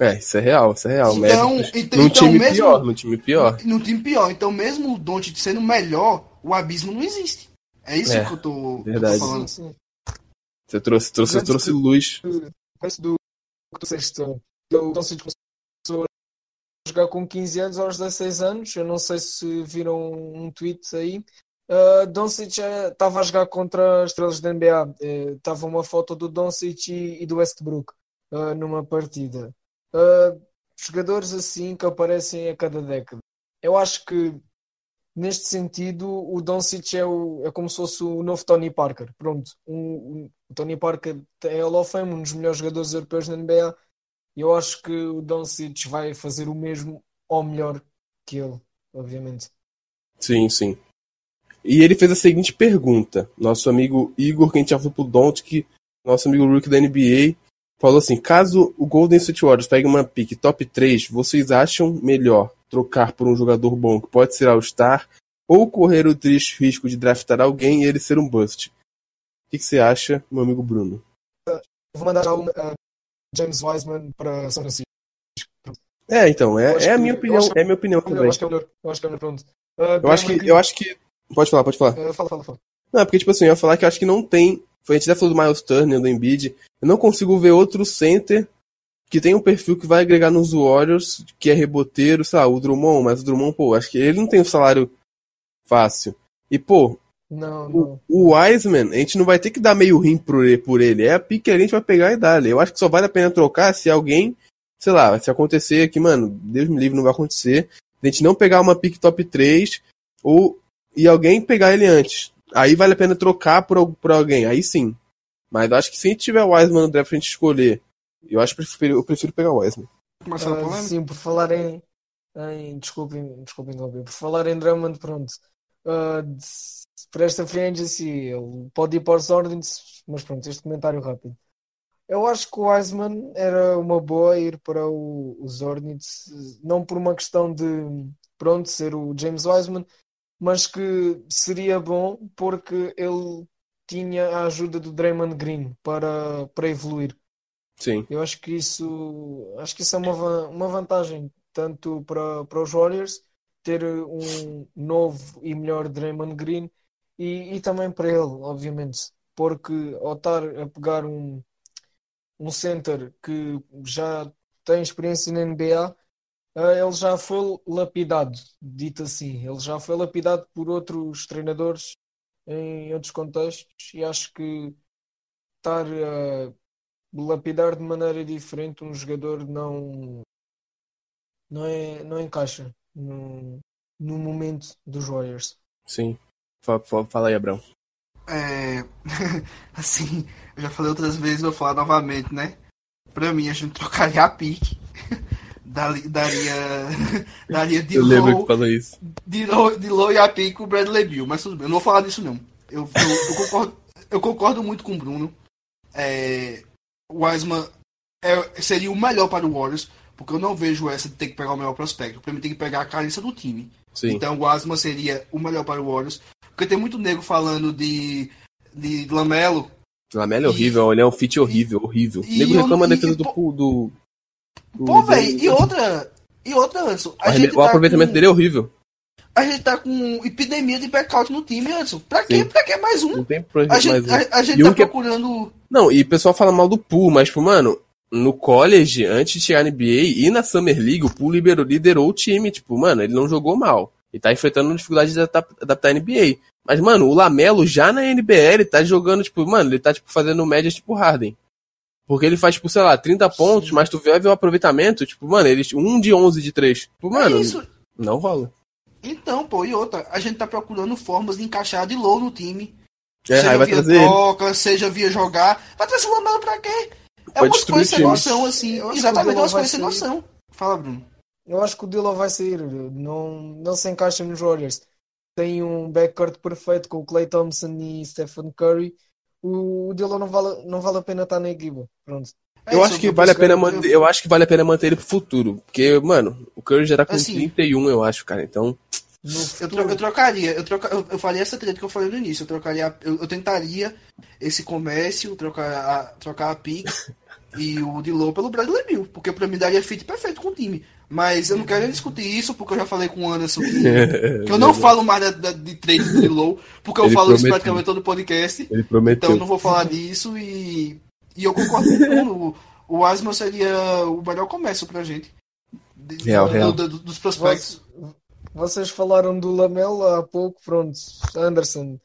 É, isso é real, isso é real. Então, então- num então time mesmo- pior, num time pior. Num time pior. Então, mesmo o Doncic sendo melhor, o abismo não existe. É isso É, que eu tô, que eu verdade. tô falando. Você trouxe, trouxe, trouxe luz. Do que tu disseste, o Doncic começou a jogar com 15 anos aos 16 anos. Eu não sei se viram um tweet aí. Uh, Doncic estava a jogar contra as estrelas da NBA. Estava uma foto do Doncic e, e do Westbrook uh, numa partida. Uh, jogadores assim que aparecem a cada década. Eu acho que neste sentido o Doncic é, o, é como se fosse o novo Tony Parker. Pronto, um, um- o Tony Parker é Hall of Fame, um dos melhores jogadores europeus da NBA. E eu acho que o Doncic vai fazer o mesmo ou melhor que ele, obviamente. Sim, sim. E ele fez a seguinte pergunta. Nosso amigo Igor, que a gente já foi pro Doncic, nosso amigo Rook da NBA, falou assim: caso o Golden State Warriors pegue uma pick top 3, vocês acham melhor trocar por um jogador bom que pode ser All-Star ou correr o triste risco de draftar alguém e ele ser um bust? O que, que você acha, meu amigo Bruno? Vou mandar já o uh, James Wiseman para São Francisco. É, então, é, Eu acho é a que- minha eu opinião, que- é a minha opinião Eu também. acho que é melhor. Eu acho que é melhor. Pronto. Uh, Eu acho que, eu acho que. Pode falar, pode falar. Uh, fala, fala, fala. Não, é porque, tipo assim, eu ia falar que eu acho que não tem. A gente já falou do Miles Turner, do Embiid. Eu não consigo ver outro center que tem um perfil que vai agregar nos Warriors, que é reboteiro, sei lá, o Drummond, mas o Drummond, pô, acho que ele não tem um salário fácil. E, pô, Não, o, não. o Wiseman, a gente não vai ter que dar meio rim por ele, por ele. É a pique que a gente vai pegar e dar. Eu acho que só vale a pena trocar se alguém, sei lá, se acontecer aqui, mano, Deus me livre, não vai acontecer. A gente não pegar uma pique top 3 ou e alguém pegar ele antes. Aí vale a pena trocar por, por alguém, aí sim. Mas acho que se a gente tiver o Wiseman no draft pra gente escolher, eu acho que eu prefiro, eu prefiro pegar o Wiseman. Ah, sim, por falar em, em desculpem, desculpem interromper, por falar em Drummond, pronto. Ah, de- para esta free agency, ele pode ir para os Hornets, mas pronto, este comentário rápido. Eu acho que o Wiseman era uma boa ir para o- os Hornets, não por uma questão de pronto ser o James Wiseman, mas que seria bom porque ele tinha a ajuda do Draymond Green para, para evoluir. Sim. Eu acho que isso, acho que isso é uma, uma vantagem tanto para, para os Warriors ter um novo e melhor Draymond Green e, e também para ele, obviamente, porque ao estar a pegar um, um center que já tem experiência na NBA, eh, ele já foi lapidado, dito assim, ele já foi lapidado por outros treinadores em outros contextos e acho que estar a lapidar de maneira diferente um jogador não não é não encaixa no, no momento dos Warriors. Sim. Fa- fa- Fala aí, Abrão. É, *laughs* assim, eu já falei outras vezes, vou falar novamente, né? Pra mim, a gente trocaria a pique. *laughs* Daria, *laughs* daria de Eu lembro que low, falou isso. de low, de low e a pique o Bradley Bill, mas tudo bem, eu não vou falar disso não. Eu, eu, eu concordo, eu concordo muito com o Bruno. É, Wiseman é- seria o melhor para o Warriors, porque eu não vejo essa de ter que pegar o melhor prospecto. Pra mim tem que pegar a carência do time. Sim. Então o Asma seria o melhor para o Warriors. Porque tem muito nego falando de, de Lamelo. Lamelo é horrível, ele é um fit horrível, horrível. e O nego reclama da defesa e, do, pô- do, do. Pô, velho, e outra. E outra, Anderson. O, o tá aproveitamento com- dele é horrível. A gente tá com epidemia de blackout no time, Anderson. Pra quê? Sim. Pra que mais um? Não tem projeto A gente, mais um. a, gente E tá um que é- procurando. Não, e o pessoal fala mal do pool, mas, tipo, mano, no college, antes de chegar na NBA e na Summer League, o pool liberou, liderou o time. Tipo, mano, ele não jogou mal. Ele tá enfrentando dificuldade de adap- adaptar a NBA. Mas, mano, o Lamelo já na NBL tá jogando, tipo, mano, ele tá, tipo, fazendo médias tipo Harden. Porque ele faz, tipo, sei lá, 30 pontos, mas tu vai ver o aproveitamento, tipo, mano, ele, um de 11 de 3. Tipo, mano, é não rola. Então, pô, e outra, a gente tá procurando formas de encaixar de low no time. É, seja vai via trazer ele. troca, seja via jogar. Vai trazer o Lamelo pra quê? É Vai umas destruir coisas sem noção, assim. Eu acho que o Exatamente, umas vai coisas sem noção. Fala, Bruno. Eu acho que o Dillon vai sair. Não, não se encaixa nos Warriors. Tem um backcourt perfeito com o Clay Thompson e Stephen Curry. O, o Dillon não vale, não vale a pena estar na equipa. Pronto. É Eu acho que vale a pena manter, eu acho que vale a pena manter ele pro futuro, porque, mano, o Curry já tá com Assim. 31, eu acho, cara. Então, Eu, tro- eu trocaria, eu, troca, eu, eu faria essa treta que eu falei no início. Eu trocaria, eu, eu tentaria esse comércio, trocar a, trocar a pick *laughs* e o Dilow pelo Bradley Bill, porque pra mim daria fit perfeito com o time. Mas eu não quero nem discutir isso, porque eu já falei com o Anderson que, *laughs* que eu não falo mais da, da- de trade do Dilow, porque eu Ele falo isso prometeu. praticamente todo podcast. ele prometeu. Então eu não vou falar disso e, e eu concordo com o. O, Asma seria o melhor comércio pra gente. De- Real, do- real. do- do- dos prospectos. Voc- Vocês falaram do Lamelo há pouco, pronto. Anderson,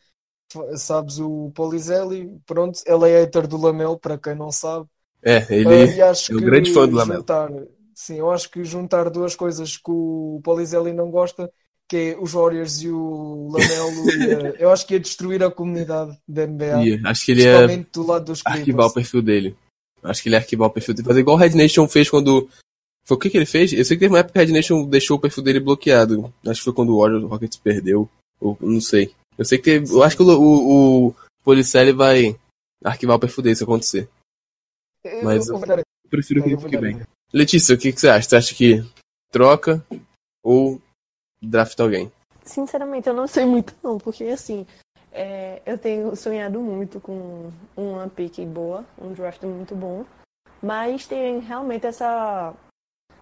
sabes o Polizelli, pronto, ele é hater do Lamelo, para quem não sabe. É, Ah, ele acho é um que grande fã do Lamelo. juntar, sim, eu acho que juntar duas coisas que o Polizelli não gosta, que é os Warriors e o Lamelo, ia- *laughs* eu acho que ia destruir a comunidade da NBA, ia, acho que ele ia do lado dos arquivar o Clippers. perfil dele. Acho que ele ia arquivar o perfil dele. Fazer igual o Red Nation fez quando. Foi o que, que ele fez? Eu sei que teve uma época que o Red Nation deixou o perfil dele bloqueado. Acho que foi quando o Warriors o Rockets perdeu. Ou não sei. Eu sei que teve. Eu acho que o, o, o Policelli vai arquivar o perfil dele se acontecer. Eu- Mas eu eu- prefiro que ele fique bem. Letícia, o que, que você acha? Você acha que troca ou drafta alguém? Sinceramente, eu não sei muito não, porque assim, é, eu tenho sonhado muito com uma pick boa, um draft muito bom, mas tem realmente essa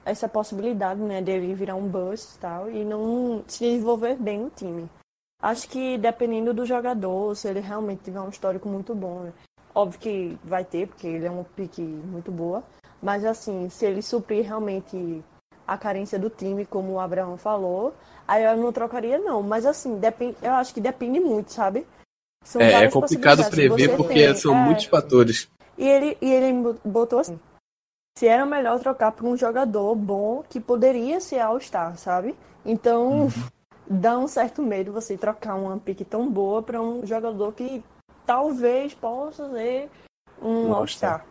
essa possibilidade, né, dele virar um bust e tal e não se desenvolver bem no time. Acho que dependendo do jogador, se ele realmente tiver um histórico muito bom, né, óbvio que vai ter, porque ele é uma pick muito boa, mas assim, se ele suprir realmente a carência do time, como o Abraão falou, Aí eu não trocaria, não. Mas assim, depende, eu acho que depende muito, sabe? É, é complicado prever porque tem- são é, muitos fatores. E ele, e ele botou assim: se era melhor trocar por um jogador bom que poderia ser All-Star, sabe? Então, dá um certo medo você trocar uma pick tão boa para um jogador que talvez possa ser um All-Star.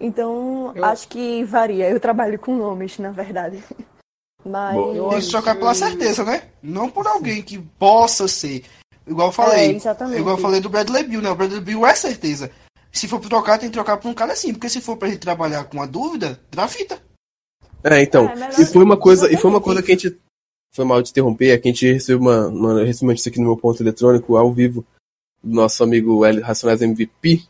Então, Eu- acho que varia. Eu trabalho com nomes, na verdade. *laughs* Mas. Bom, Eu Tem que trocar pela certeza, né? Não por alguém que possa ser. Igual eu falei. É, exatamente. igual eu falei do Bradley Bill, né? O Bradley Bill é certeza. Se for pra trocar, tem que trocar por um cara assim. Porque se for pra gente trabalhar com a dúvida, drafta. É, então. É, e foi uma coisa, e foi uma coisa que a gente. Foi mal de interromper, é que a gente recebeu uma, uma, eu recebi uma notícia aqui no meu ponto eletrônico, ao vivo, do nosso amigo L Racionais MVP.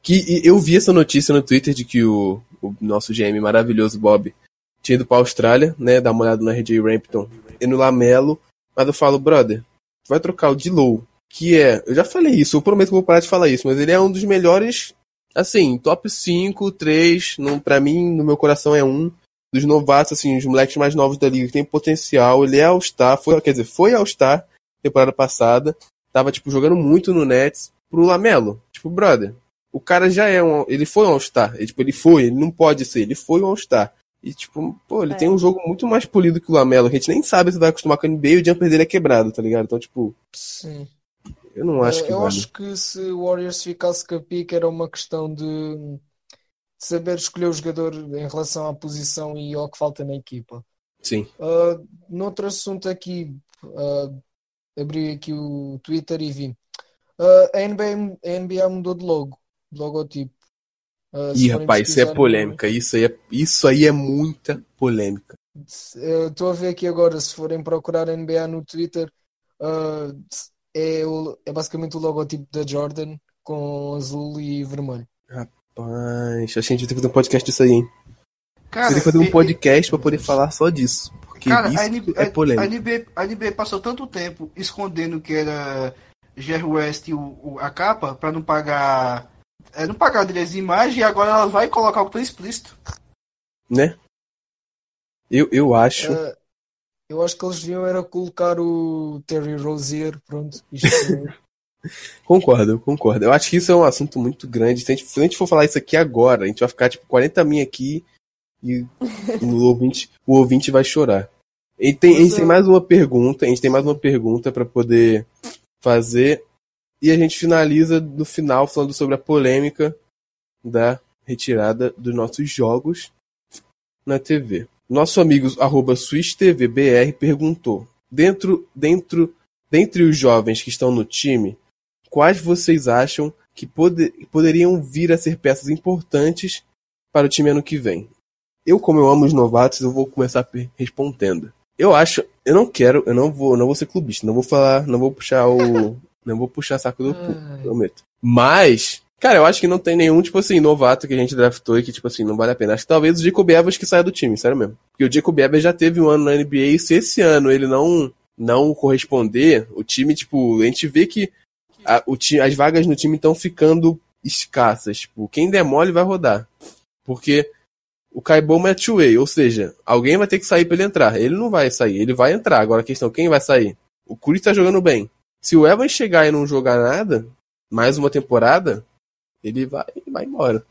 Que eu vi essa notícia no Twitter de que o, o nosso GM maravilhoso, Bob, tinha ido pra Austrália, né? Dar uma olhada no RJ Rampton e no Lamelo. Mas eu falo, brother, tu vai trocar o Dilow, que é. Eu já falei isso, eu prometo que eu vou parar de falar isso, mas ele é um dos melhores, assim, top 5, 3, não, pra mim, no meu coração é um dos novatos, assim, os moleques mais novos da liga que tem potencial. Ele é All-Star, foi, quer dizer, foi All-Star temporada passada. Tava, tipo, jogando muito no Nets pro Lamelo. Tipo, brother, o cara já é um. Ele foi um All-Star. Ele, tipo, ele foi, ele não pode ser, ele foi um All-Star. E, tipo, pô, ele É. tem um jogo muito mais polido que o Lamelo, que a gente nem sabe se vai acostumar com a NBA e o jumper dele é quebrado, tá ligado? Então, tipo, Sim. Eu não acho que eu vale. acho que se o Warriors ficasse com a era uma questão de saber escolher o jogador em relação à posição e ao que falta na equipa. Sim. Uh, noutro assunto aqui, uh, abri aqui o Twitter e vi. Uh, a NBA, a NBA mudou de logo, de logotipo. Uh, Ih, rapaz, isso é polêmica. Isso aí é, isso aí é muita polêmica. Estou a ver aqui agora, se forem procurar NBA no Twitter, uh, é, o- é basicamente o logotipo da Jordan com azul e vermelho. Rapaz, a gente vai ter que fazer um podcast disso aí, hein? Cara, que fazer um e- podcast pra poder falar só disso. Porque Cara, isso a, NBA, é polêmico. a, NBA, a NBA passou tanto tempo escondendo que era Jerry West o, o- a capa pra não pagar. É, não pagar direitos de imagem e agora ela vai colocar algo tão explícito. né? Eu, eu acho. Ah, eu acho que eles deviam era colocar o Terry Rozier, pronto. Isto é- *laughs* Concordo, eu concordo. Eu acho que isso é um assunto muito grande. Se a gente, se a gente for falar isso aqui agora, a gente vai ficar tipo 40 min aqui e *laughs* o ouvinte, o ouvinte vai chorar. E tem, a gente tem ah, mais uma pergunta, a gente tem mais uma pergunta pra poder fazer e a gente finaliza no final falando sobre a polêmica retirada dos nossos jogos na TV. Nosso amigo arroba SwissTVBR perguntou: dentro, dentro, dentre os jovens que estão no time, quais vocês acham que pode- poderiam vir a ser peças importantes para o time ano que vem? Eu, como eu amo os novatos, eu vou começar respondendo. Eu acho, eu não quero, eu não vou, não vou ser clubista, não vou falar, não vou puxar o, não vou puxar saco do prometo. Mas, cara, eu acho que não tem nenhum, tipo assim, novato que a gente draftou e que, tipo assim, não vale a pena. Acho que talvez o Jacob Evans que saia do time, sério mesmo. Porque o Jacob Evans já teve um ano na NBA e se esse ano ele não, não corresponder, o time, tipo, a gente vê que a- o as vagas no time estão ficando escassas. Tipo, quem der mole vai rodar. Porque o Kaiboma é two-way, ou seja, alguém vai ter que sair pra ele entrar. Ele não vai sair, ele vai entrar. Agora a questão, quem vai sair? O Curry tá jogando bem. Se o Evans chegar e não jogar nada, mais uma temporada, ele vai, ele vai embora.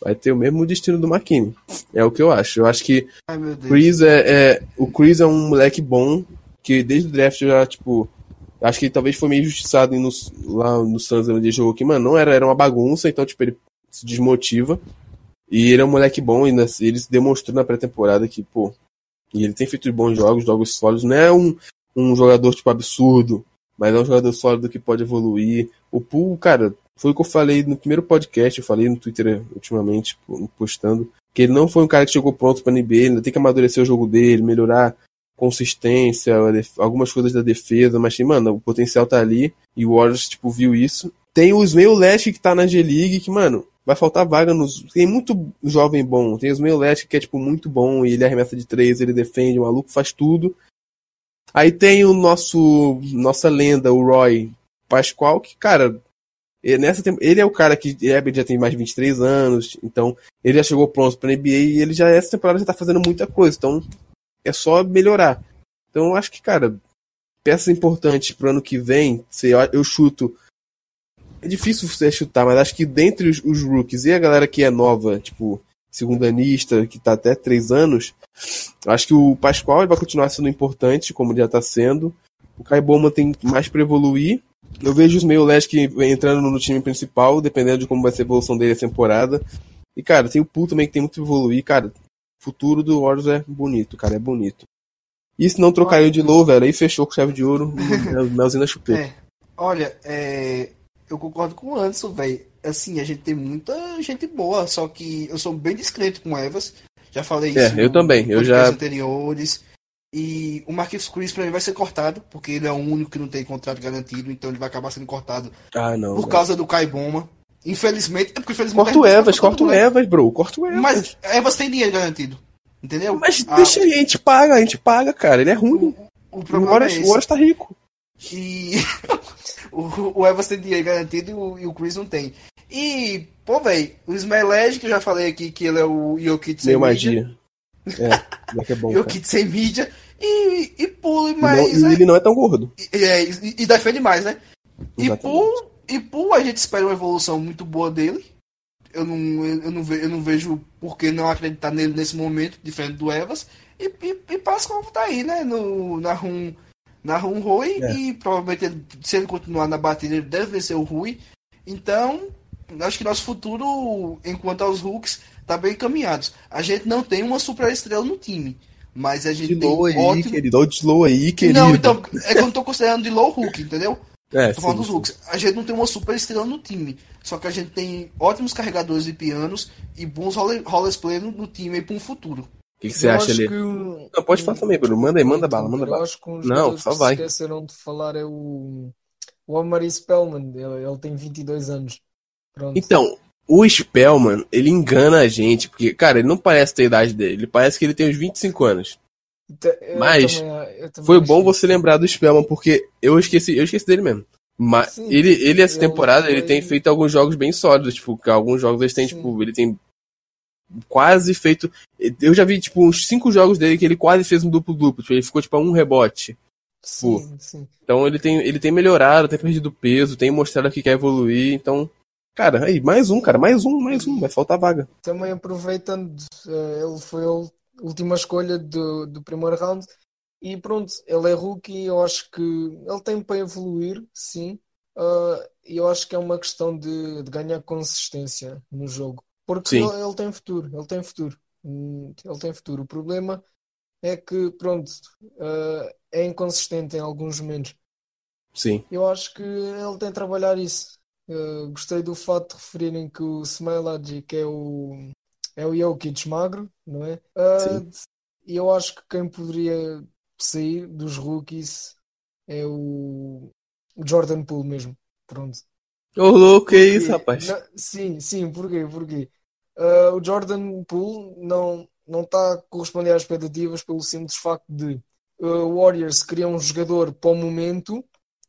Vai ter o mesmo destino do McKinney. É o que eu acho. Eu acho que Ai. Chris é, é- o Chris é um moleque bom que desde o draft já tipo acho que ele talvez foi meio injustiçado no, lá no Suns onde ele jogou que mano não era era uma bagunça então tipo ele se desmotiva e ele é um moleque bom e ele se demonstrou na pré-temporada que pô e ele tem feito bons jogos jogos sólidos não é um, um jogador tipo absurdo mas é um jogador sólido que pode evoluir o Poole cara foi o que eu falei no primeiro podcast eu falei no Twitter ultimamente pô, postando que ele não foi um cara que chegou pronto para NBA, ele ainda tem que amadurecer o jogo dele, melhorar consistência, algumas coisas da defesa, mas, mano, o potencial tá ali e o Warriors, tipo, viu isso. Tem os meio leste que tá na G-League, que, mano, vai faltar vaga nos. Tem muito jovem bom. Tem os meio leste que é, tipo, muito bom e ele arremessa de três, ele defende, o maluco faz tudo. Aí tem o nosso. Nossa lenda, o Roy Pascoal, que, cara. E Nessa, ele é o cara que é, já tem mais de 23 anos, então ele já chegou pronto pra NBA e ele já essa temporada já tá fazendo muita coisa, então é só melhorar. Então eu acho que, cara, peças importantes pro ano que vem, se eu, eu chuto. É difícil você chutar, mas acho que dentre os, os rookies e a galera que é nova, tipo, segundanista, que tá até três anos, acho que o Pascoal ele vai continuar sendo importante, como ele já tá sendo. O Kai Bowman tem mais pra evoluir. Eu vejo os meio leste que entrando no time principal, dependendo de como vai ser a evolução dele essa temporada. E, cara, tem o Poole também que tem muito pra evoluir. Cara, o futuro do Warriors é bonito, cara, é bonito. E se não trocar de low, velho, aí fechou com chave de ouro, *laughs* melzinho na chupeta. É. Olha, é, eu concordo com o Anderson, velho. Assim, a gente tem muita gente boa, só que eu sou bem discreto com o Evas. Já falei isso. É, eu no- também, eu já- anteriores. E o Marquinhos Cruz pra mim vai ser cortado, porque ele é o único que não tem contrato garantido, então ele vai acabar sendo cortado Ah, não. por velho. causa do Kai Boma. Infelizmente, é porque infelizmente Corta o Evas, tá corta o? Evas, bro, corta o Evas. Mas Evas tem dinheiro garantido. Entendeu? Mas Ah, deixa aí, a gente paga, a gente paga, cara. Ele é ruim. o O problema Warriors, é o esse. Warriors tá rico. E *laughs* o, o Evans tem dinheiro garantido e o, e o Chris não tem. E, pô, velho, o Smelege, que eu já falei aqui que ele é o Jokic sem magia. É, moleque é bom. Jokic sem mídia. E, e pule E não- mais. e né? ele não é tão gordo. E, é, e- e defende mais, né? E. Poole, e Poole, a gente espera uma evolução muito boa dele. Eu não, eu, não, ve, eu não vejo por que não acreditar nele nesse momento, diferente do Evans. E, e, e Pascal tá aí, né? No, na Rum, na Rum Rui. É. E provavelmente, ele, se ele continuar na batida, ele deve vencer o Rui. Então, acho que nosso futuro, enquanto aos Hooks, tá bem encaminhado. A gente não tem uma super estrela no time. Mas a gente De tem low aí, ótimo... querido. Olha o de low aí, querido. Não, então, é que eu não tô considerando de low hook, entendeu? É, Tô falando dos hooks. A gente não tem uma super estrela no time. Só que a gente tem ótimos carregadores de pianos e bons rollers play no, time aí para um futuro. O que, que você Eu acha ali? que Não, pode falar também, Bruno. Manda aí, manda bala, manda Eu bala. acho que um Não, só que vai. se esqueceram de falar é o, o Amari Spellman. Ele, ele tem 22 anos. Pronto. Então, O Spellman, ele engana a gente, porque, cara, ele não parece ter a idade dele, ele parece que ele tem uns 25 anos. Eu Mas também- eu também Foi bom você lembrar do Spellman, porque eu esqueci, eu esqueci dele mesmo. Mas Sim, ele, ele essa temporada, ele tem feito alguns jogos bem sólidos, tipo, alguns jogos eles têm, Sim. tipo, ele tem quase feito. Eu já vi, tipo, uns cinco jogos dele que ele quase fez um duplo-duplo, tipo, ele ficou, tipo, a um rebote. Sim, sim. Então ele tem, ele tem melhorado, tem perdido peso, tem mostrado que quer evoluir, então. Cara, aí, mais um, cara, mais um, mais um, vai faltar vaga. Também aproveitando, eh, ele foi a última escolha do, do primeiro round e pronto, ele é rookie, eu acho que ele tem para evoluir, sim. E eu acho que é uma questão de, de ganhar consistência no jogo. Porque ele, ele tem futuro, ele tem futuro. Hum, Ele tem futuro. O problema é que, pronto, ah, é inconsistente em alguns momentos. Sim. Eu acho que ele tem de trabalhar isso. Uh, gostei do fato de referirem que o Smilagic é o, é o Jokic magro, não é? Uh, E eu acho que quem poderia sair dos rookies é o, o Jordan Poole mesmo. Pronto. Ô, louco, Porquê? isso, rapaz? Não- sim, sim, porquê? Porquê? Uh, o Jordan Poole não não está a corresponder às expectativas pelo simples facto de uh, o Warriors queria um jogador para o momento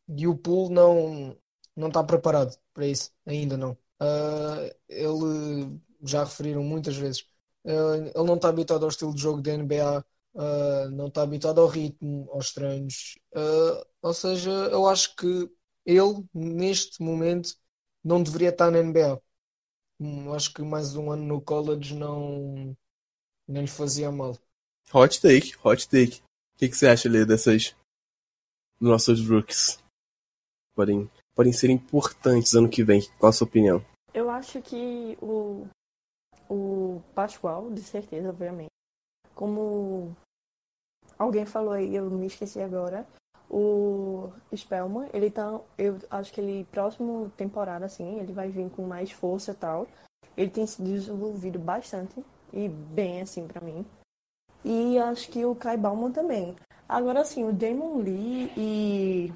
e o Poole não não está preparado para isso, ainda não. Uh, ele já referiram muitas vezes, uh, ele não está habituado ao estilo de jogo da NBA, uh, não está habituado ao ritmo, aos treinos. Ou seja, eu acho que ele, neste momento, não deveria estar na NBA. Hum, acho que mais um ano no college não, não lhe fazia mal. Hot take, hot take. O que, que você acha, Lê, dessas nossos rookies? Podem, podem ser importantes ano que vem. Qual a sua opinião? Eu acho que o, o Pascoal, de certeza, obviamente. Como alguém falou aí, eu me esqueci agora. O Spellman, ele tá. Eu acho que ele, próximo temporada, assim, ele vai vir com mais força e tal. Ele tem se desenvolvido bastante e bem, assim, pra mim. E acho que o Kai Bauman também. Agora, assim, o Damon Lee e.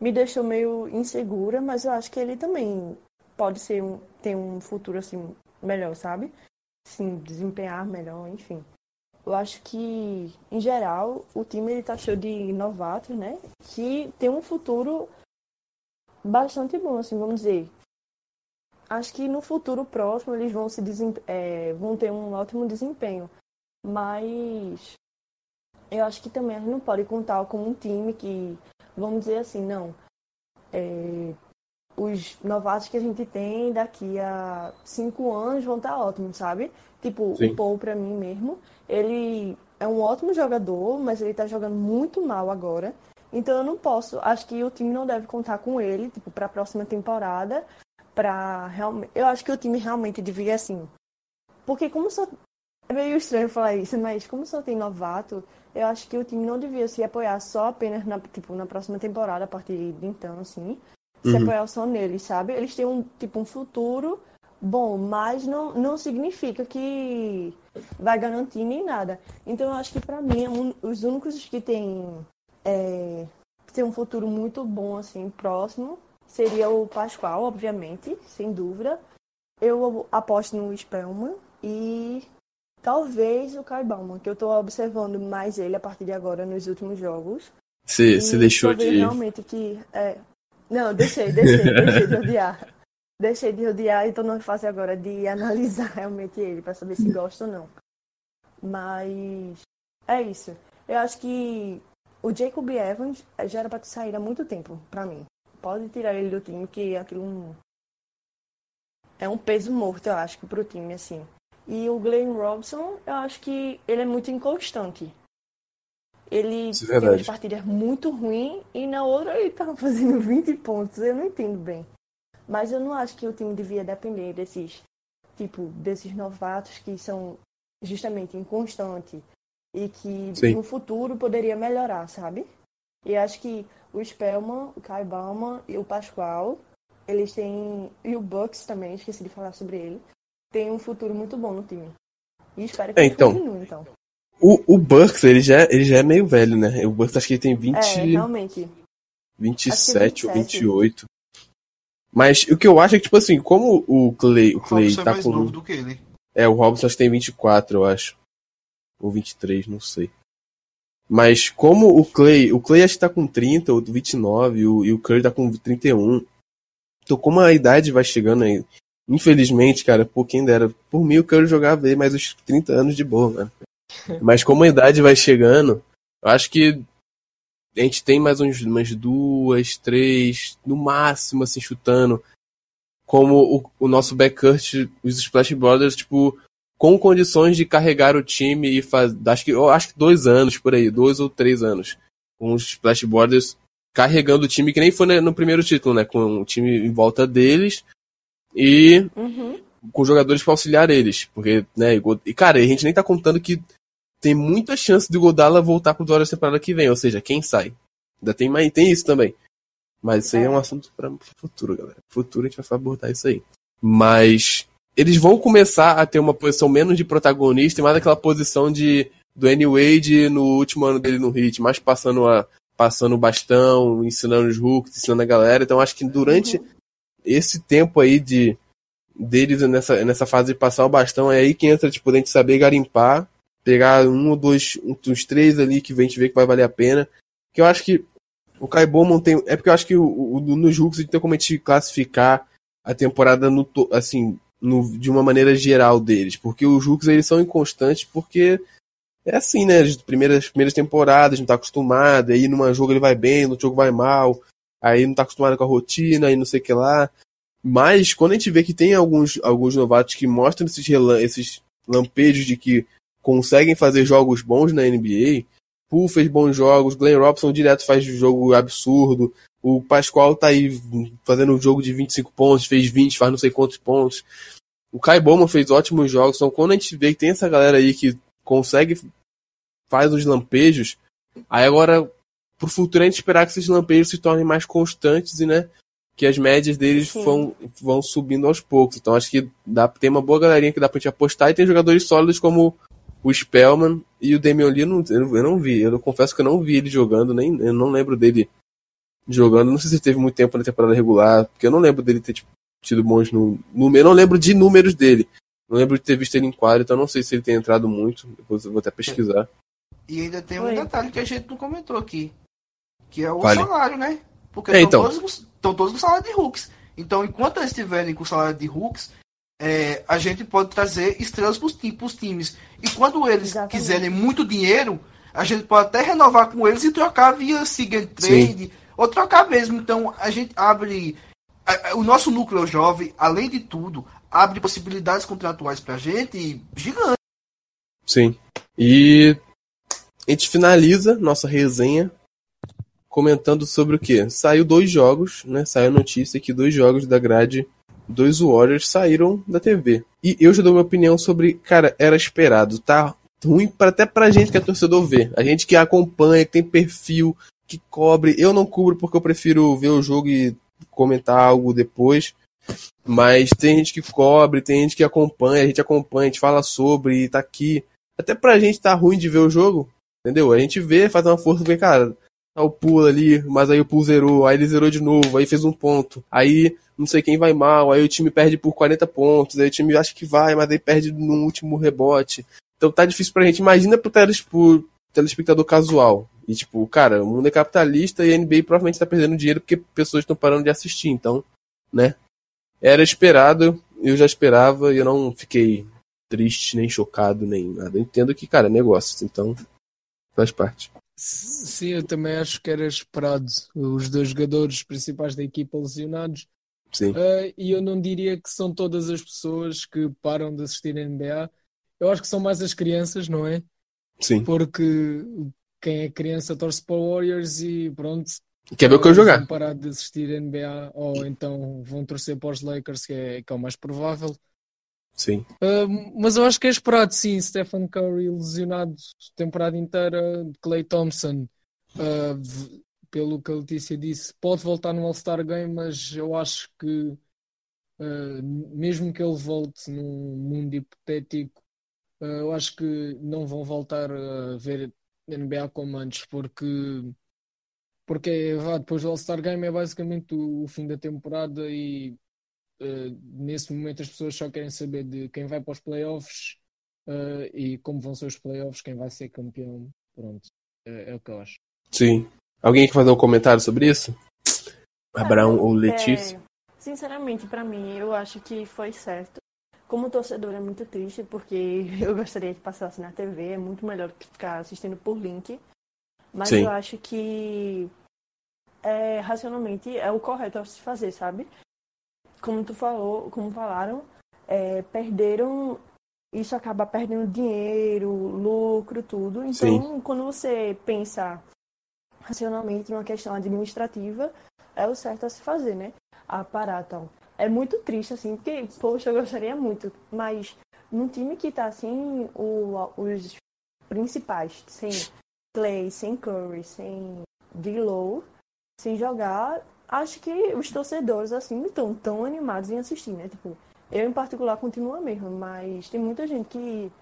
Me deixou meio insegura, mas eu acho que ele também pode ser um, ter um futuro assim melhor, sabe? Sim, desempenhar melhor, enfim. Eu acho que, em geral, o time ele tá cheio de novatos, né? Que tem um futuro bastante bom, assim, vamos dizer. Acho que no futuro próximo eles vão se é, vão ter um ótimo desempenho. Mas eu acho que também a gente não pode contar com um time que, vamos dizer assim, não. é, os novatos que a gente tem daqui a cinco anos vão estar ótimos, sabe? Tipo, Sim. o Paul, pra mim mesmo, ele é um ótimo jogador, mas ele tá jogando muito mal agora. Então eu não posso, acho que o time não deve contar com ele, tipo, pra próxima temporada, pra realmente. Eu acho que o time realmente devia assim. Porque como só. É meio estranho falar isso, mas como só tem novato, eu acho que o time não devia se apoiar só apenas na, tipo, na próxima temporada, a partir de então, assim. Se Uhum. apoiar só neles, sabe? Eles têm um, tipo, um futuro bom, mas não, não significa que vai garantir nem nada. Então eu acho que pra mim, um- os únicos que têm, é, têm um futuro muito bom, assim, próximo, seria o Pascoal, obviamente, sem dúvida. Eu aposto no Spellman e talvez o Kai Bauman, que eu tô observando mais ele a partir de agora nos últimos jogos. Você, E você deixou de. realmente que. É... Não, deixei, deixei, deixei de *laughs* odiar. Deixei de odiar e tô na fase agora de analisar *laughs* realmente ele, pra saber se gosta ou não. Mas. É isso. Eu acho que o Jacob Evans já era pra saído há muito tempo, pra mim. Pode tirar ele do time, que aquilo um- é um peso morto, eu acho, pro time, assim. E o Glenn Robson, eu acho que ele é muito inconstante. Ele Isso é tem umas verdade. partidas muito ruins e na outra ele tava *laughs* fazendo 20 pontos. Eu não entendo bem. Mas eu não acho que o time devia depender desses, tipo, desses novatos que são justamente inconstantes e que Sim. no futuro poderia melhorar, sabe? E acho que o Spellman, o Kai Bauman e o Pascoal, eles têm. E o Bucks também, esqueci de falar sobre ele. Tem um futuro muito bom no time. E espero que É, então. continue, então. O, o Burks, ele já, ele já é meio velho, né? O Burks acho que ele tem 20, É, realmente. 27 ou 27. 28. Mas o que eu acho é que, tipo assim, como o Clay, o O Clay Robson é tá mais com. novo do que ele. É, o Robson acho que tem 24, eu acho. Ou 23, não sei. Mas como o Clay, o Clay acho que tá com 30 ou 29 e o, e o Curry tá com 31. Então como a idade vai chegando aí, infelizmente, cara, por quem dera, por mim o Curry jogava aí mais uns 30 anos de boa, mano. *laughs* Mas como a idade vai chegando, eu acho que a gente tem mais uns, umas duas, três, no máximo, assim, chutando. Como o, o nosso backcourt, os Splash Brothers, tipo, com condições de carregar o time e fazer. Acho que, eu acho que dois anos por aí, dois ou três anos. Com os Splash Brothers carregando o time, que nem foi né, no primeiro título, né? Com o time em volta deles e Uhum. com jogadores para auxiliar eles. Porque, né, e e cara, a gente nem tá contando que tem muita chance de Godala voltar pro Warriors temporada que vem, ou seja, quem sai. Ainda tem mais, tem isso também. Mas isso aí é um assunto para futuro, galera. Futuro a gente vai abordar isso aí. Mas eles vão começar a ter uma posição menos de protagonista e mais aquela posição de do N Wade no último ano dele no Heat, mais passando a passando o bastão, ensinando os hooks, ensinando a galera. Então acho que durante esse tempo aí de deles nessa, nessa fase de passar o bastão, é aí que entra, tipo, a gente saber garimpar, pegar um ou dois, dos três ali que a gente vê que vai valer a pena. Que eu acho que o Kai Bowman tem. É porque eu acho que o, o, nos gente tem como a gente classificar a temporada no, assim, no, de uma maneira geral deles. Porque os Hooks eles são inconstantes porque é assim, né? As primeiras, primeiras temporadas, não tá acostumado, aí numa jogo ele vai bem, no jogo vai mal, aí não tá acostumado com a rotina, aí não sei o que lá. Mas quando a gente vê que tem alguns, alguns novatos que mostram esses, esses lampejos de que conseguem fazer jogos bons na NBA, Poole fez bons jogos, Glenn Robson direto faz jogo absurdo, o Pascoal tá aí fazendo um jogo de 25 pontos, fez 20, faz não sei quantos pontos. O Kai Bowman fez ótimos jogos, então quando a gente vê que tem essa galera aí que consegue faz os lampejos, aí agora pro futuro a gente esperar que esses lampejos se tornem mais constantes e né, que as médias deles Sim. vão, vão subindo aos poucos. Então acho que dá, tem uma boa galerinha que dá pra gente apostar e tem jogadores sólidos como o Spellman e o Damian Lee eu não, eu não- eu não vi. Eu confesso que eu não vi ele jogando, nem eu não lembro dele jogando. Não sei se ele teve muito tempo na temporada regular, porque eu não lembro dele ter tipo, tido bons números. Eu não lembro de números dele. Não lembro de ter visto ele em quadro, então não sei se ele tem entrado muito. Depois eu vou até pesquisar. E ainda tem um Oi. detalhe que a gente não comentou aqui. Que é o Fale. salário, né? Porque É, estão então. todos, estão todos com salário de hooks. Então, enquanto eles estiverem com salário de hooks, é, a gente pode trazer estrelas ti- pros times. E quando eles Exatamente. quiserem muito dinheiro, a gente pode até renovar com eles e trocar via Sig and Trade, ou trocar mesmo. Então, a gente abre. a- a- O nosso núcleo jovem, além de tudo, abre possibilidades contratuais pra gente gigantes. Sim. E a gente finaliza nossa resenha comentando sobre o que? Saiu dois jogos, né? Saiu notícia que dois jogos da grade dos Warriors saíram da TV. E eu já dou minha opinião sobre, cara, era esperado, tá ruim pra, até pra gente que é torcedor ver. A gente que acompanha, que tem perfil, que cobre. Eu não cubro porque eu prefiro ver o jogo e comentar algo depois. Mas tem gente que cobre, tem gente que acompanha, a gente acompanha, a gente fala sobre tá aqui. Até pra gente tá ruim de ver o jogo, entendeu? A gente vê, faz uma força, vê, cara, o pulo ali, mas aí o pulo zerou, aí ele zerou de novo, aí fez um ponto. Aí não sei quem vai mal, aí o time perde por 40 pontos, aí o time acha que vai, mas aí perde no último rebote. Então tá difícil pra gente. Imagina pro, pro telespectador casual. E tipo, cara, o mundo é capitalista e a NBA provavelmente tá perdendo dinheiro porque pessoas estão parando de assistir, então, né? Era esperado, eu já esperava e eu não fiquei triste, nem chocado, nem nada. Eu entendo que, cara, é negócio, então faz parte. Sim, eu também acho que era esperado os dois jogadores principais da equipa lesionados. Sim. Ah, e eu não diria que são todas as pessoas que param de assistir a NBA. Eu acho que são mais as crianças, não é? Sim. Porque quem é criança torce para o Warriors e pronto. Quer ver o que eu jogar? Vão parar de assistir a NBA ou então vão torcer para os Lakers, que é, que é o mais provável. Sim. Uh, mas eu acho que é esperado, sim. Stephen Curry lesionado temporada inteira, Clay Thompson, uh, pelo que a Letícia disse, pode voltar no All-Star Game, mas eu acho que uh, mesmo que ele volte num mundo hipotético, uh, eu acho que não vão voltar a ver NBA como antes, porque Porque vá, depois do All-Star Game é basicamente o, o fim da temporada e eh, nesse momento as pessoas só querem saber de quem vai para os playoffs eh, e como vão ser os playoffs, quem vai ser campeão. Pronto, é, é o que eu acho. Sim. Alguém quer fazer um comentário sobre isso? Abraão ou Letícia? É, sinceramente, pra mim, eu acho que foi certo. Como torcedor é muito triste, porque *laughs* eu gostaria que passasse na TV, é muito melhor que ficar assistindo por link. Mas Sim. eu acho que é, racionalmente é o correto a se fazer, sabe? Como tu falou, como falaram, é, perderam. Isso acaba perdendo dinheiro, lucro, tudo. Então, quando você pensa racionalmente numa questão administrativa, é o certo a se fazer, né? A parar tal. É muito triste, assim, porque, poxa, eu gostaria muito. Mas num time que tá assim, o- os principais, sem Clay, sem Curry, sem D-Low, sem jogar, acho que os torcedores, assim, não estão tão animados em assistir, né? Tipo, eu em particular continuo a mesma, mas tem muita gente que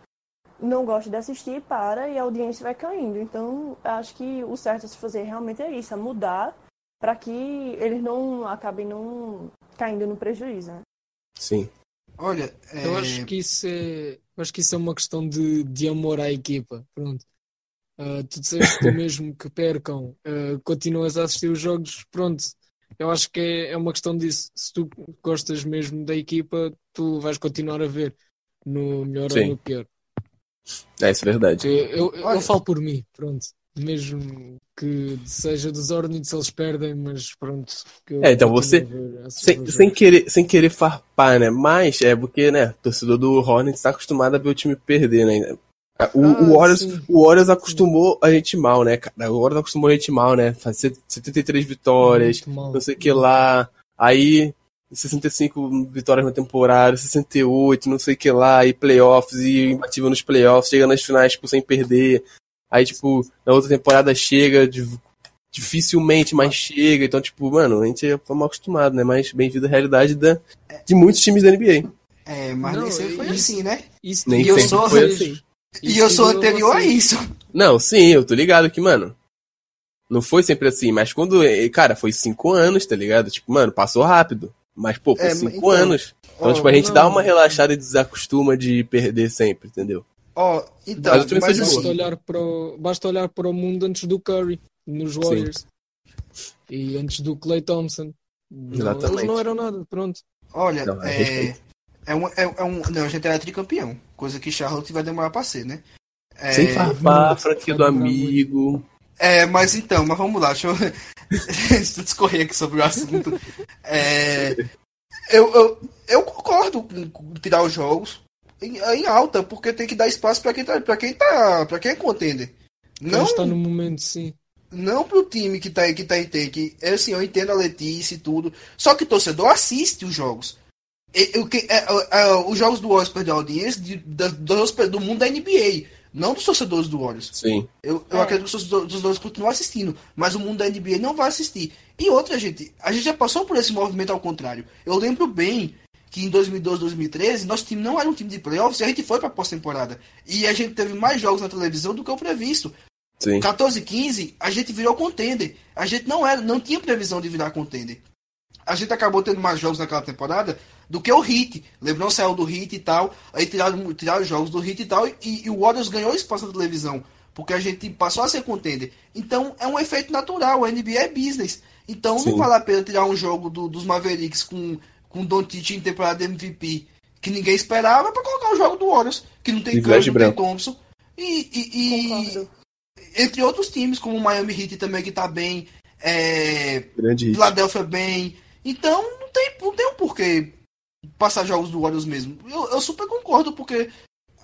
não gosta de assistir, para e a audiência vai caindo. Então, acho que o certo a se fazer realmente é isso, é mudar para que eles não acabem não caindo no prejuízo. Né? Sim. Olha, é, Eu acho que isso é, eu acho que isso é uma questão de, de amor à equipa. Pronto. Ah, tu disseste que *laughs* mesmo que percam, ah, continuas a assistir os jogos. Pronto. Eu acho que é, é uma questão disso. Se tu gostas mesmo da equipa, tu vais continuar a ver no melhor Sim. ou no pior. É, isso é verdade. Eu, eu, eu falo por mim, pronto. Mesmo que seja dos Hornets, eles perdem, mas pronto. que eu É, então você- Sem, sem, querer, sem querer farpar, né? Mas é porque, né, o torcedor do Hornets tá acostumado a ver o time perder, né? O, Ah, o, Warriors, sim. o Warriors acostumou a gente mal, né, cara? O Warriors acostumou a gente mal, né? Fazer 73 vitórias, não sei o que lá. Aí, 65 vitórias na temporada, 68, não sei o que lá, e playoffs, e imbatível nos playoffs, chega nas finais, tipo, sem perder. Aí, tipo, na outra temporada chega, dificilmente, mas chega. Então, tipo, mano, a gente foi mal acostumado, né? Mas bem-vindo à realidade da, de muitos times da NBA. é, mas Não, nem sempre foi isso- assim, né? Isso Nem E eu sou- foi assim. E eu sou anterior a você. isso. Não, sim, eu tô ligado que, mano. Não foi sempre assim, mas quando. eh, Cara, foi cinco anos, tá ligado? Tipo, mano, passou rápido. Mas, pô, foi É, cinco então, anos. Então, ó, tipo, a gente não. dá uma relaxada e desacostuma de perder sempre, entendeu? Ó, então, Mas eu mas boa. Basta assim, olhar, para o, basta olhar para o mundo antes do Curry, nos Warriors. E antes do Clay Thompson. Não, Exatamente. eles não eram nada, pronto. olha, Não, é é, é, um, é, é um. Não, a gente era tricampeão. Coisa que Charlotte vai demorar pra ser, né? É, Sem farpar, franquia do amigo. É, mas então, mas vamos lá, deixa eu, *laughs* deixa eu discorrer aqui sobre o assunto. É, eu, eu, eu concordo com, tirar os jogos em, em alta, porque tem que dar espaço pra quem tá, pra quem tá, pra quem é contender. Não Não, está no momento, sim. não pro time que tá, que tá em take. Eu, assim, eu entendo a Letícia e tudo. Só que o torcedor assiste os jogos. O que- é, é, é, os jogos do Warriors perdem a audiência de, da- do mundo da NBA, não dos torcedores do Warriors. Sim. Eu, eu É. acredito que os torcedores dos dois continuam assistindo, mas o mundo da NBA não vai assistir. E outra, gente, a gente já passou por esse movimento ao contrário. Eu lembro bem que em 2012, 2013, nosso time não era um time de playoffs e a gente foi pra pós-temporada. E a gente teve mais jogos na televisão do que o previsto. Sim. 14 15, a gente virou contender. A gente não era, não tinha previsão de virar contender. A gente acabou tendo mais jogos naquela temporada do que o Hit. Lebron saiu do Hit e tal, aí tiraram, tiraram os jogos do Hit e tal, e, e o Warriors ganhou espaço na televisão, porque a gente passou a ser contender. Então é um efeito natural, a NBA é business. Então Sim. não vale a pena tirar um jogo do- dos Mavericks com, com Doncic em temporada de MVP, que ninguém esperava, pra colocar o jogo do Warriors, que não tem Curry, não tem. Thompson. E, e, e- entre outros times, como o Miami Heat também, que tá bem, é, Grande hit. Philadelphia bem. Então, não tem, não tem um porquê passar jogos do Warriors mesmo. Eu, eu super concordo, porque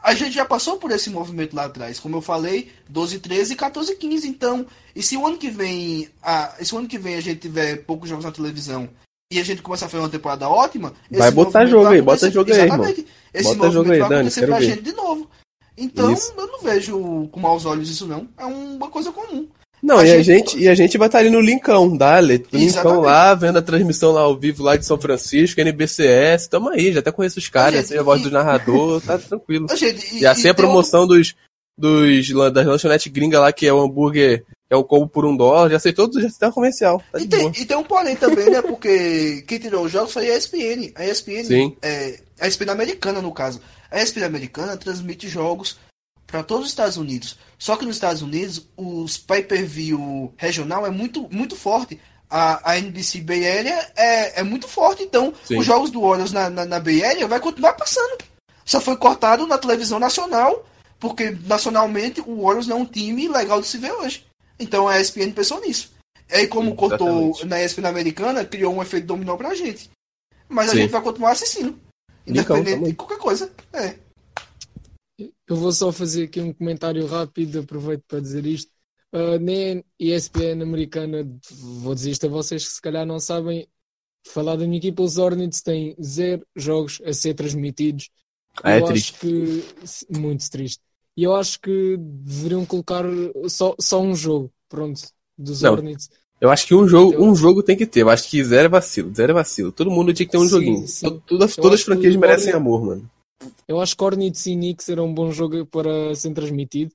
a gente já passou por esse movimento lá atrás. Como eu falei, 12, 13 e 14, 15. Então, e se o ano que vem, a, se o ano que vem a gente tiver poucos jogos na televisão e a gente começar a fazer uma temporada ótima, Vai botar jogo aí, bota jogo aí, irmão. Exatamente. Esse Bota movimento jogo aí, vai Dani, acontecer pra ver. gente de novo. Então, Isso. eu não vejo com maus olhos isso, não. É uma coisa comum. Não, A e a gente- gente, e a gente vai estar ali no Linkão, dale. Linkão Exatamente. lá, vendo a transmissão lá ao vivo lá de São Francisco, NBCS, tamo aí, já até conheço os caras, Gente, sei a voz do narrador, tá tranquilo. Ô, gente, E assim a promoção dos, dos, lan- das lanchonetes gringa lá, que é o hambúrguer, é o combo por um dólar, já sei todo, já sei o comercial. Tá E tem, boa. e tem um porém também, né? Porque quem tirou os jogos foi a ESPN. A ESPN, Sim. é, a ESPN americana, no caso. A ESPN americana transmite jogos para todos os Estados Unidos. Só que nos Estados Unidos, os pay-per-view regional é muito, muito forte. A, a NBC Bay Area é, é muito forte, então Sim. os jogos do Warriors na, na, na Bay Area vai continuar passando. Só foi cortado na televisão nacional, porque nacionalmente o Warriors não é um time legal de se ver hoje. Então a ESPN pensou nisso. E aí, como Sim, cortou exatamente. na ESPN americana, criou um efeito dominó pra gente. Mas a Sim. gente vai continuar assistindo. Independente de qualquer coisa. É. Eu vou só fazer aqui um comentário rápido, aproveito para dizer isto. Uh, na ESPN americana, vou dizer isto a vocês que se calhar não sabem, falar da minha equipa, os Hornets têm zero jogos a ser transmitidos. Ah, é eu triste. acho que muito triste. E eu acho que deveriam colocar só, só um jogo, pronto, dos Não. Hornets. Eu acho que um jogo, Eu- um jogo tem que ter. Eu acho que zero é vacilo, zero é vacilo. Todo mundo tinha que ter um Sim, joguinho. sim. To- Todas, as franquias merecem amor, mano. Eu acho que Hornets e Knicks era um bom jogo para ser transmitido,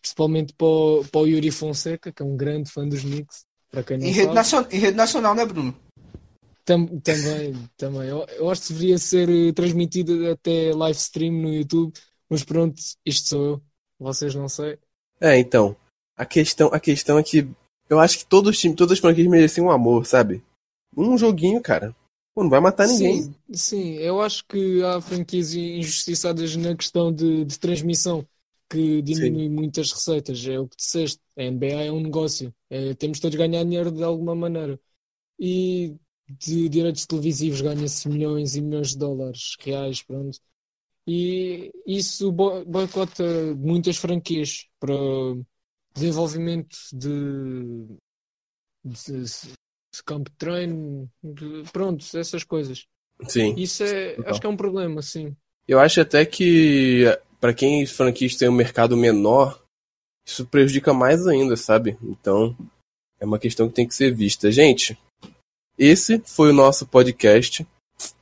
principalmente para o, para o Yuri Fonseca, que é um grande fã dos Knicks, para quem não Em rede, sabe. nacional, em rede nacional, né, Bruno? Tam- também, também. Eu, eu acho que deveria ser eh, transmitido até live stream no YouTube, mas pronto, isto sou eu. Vocês não sei. É, então. A questão, a questão é que eu acho que todos os times, todas as franquias mereciam um amor, sabe? Um joguinho, cara. Pô, não vai matar ninguém. Sim, sim, eu acho que há franquias injustiçadas na questão de, de transmissão que diminui muito as receitas. É o que disseste. A NBA é um negócio. É, temos todos de ganhar dinheiro de alguma maneira. E de direitos televisivos ganha-se milhões e milhões de dólares reais, pronto. E isso bo- boicota muitas franquias para desenvolvimento de, de, de campo de treino, de- pronto, essas coisas. Sim. Isso é, Total. acho que é um problema, sim. Eu acho até que pra quem franquias tem um mercado menor, isso prejudica mais ainda, sabe? Então, é uma questão que tem que ser vista. Gente, esse foi o nosso podcast.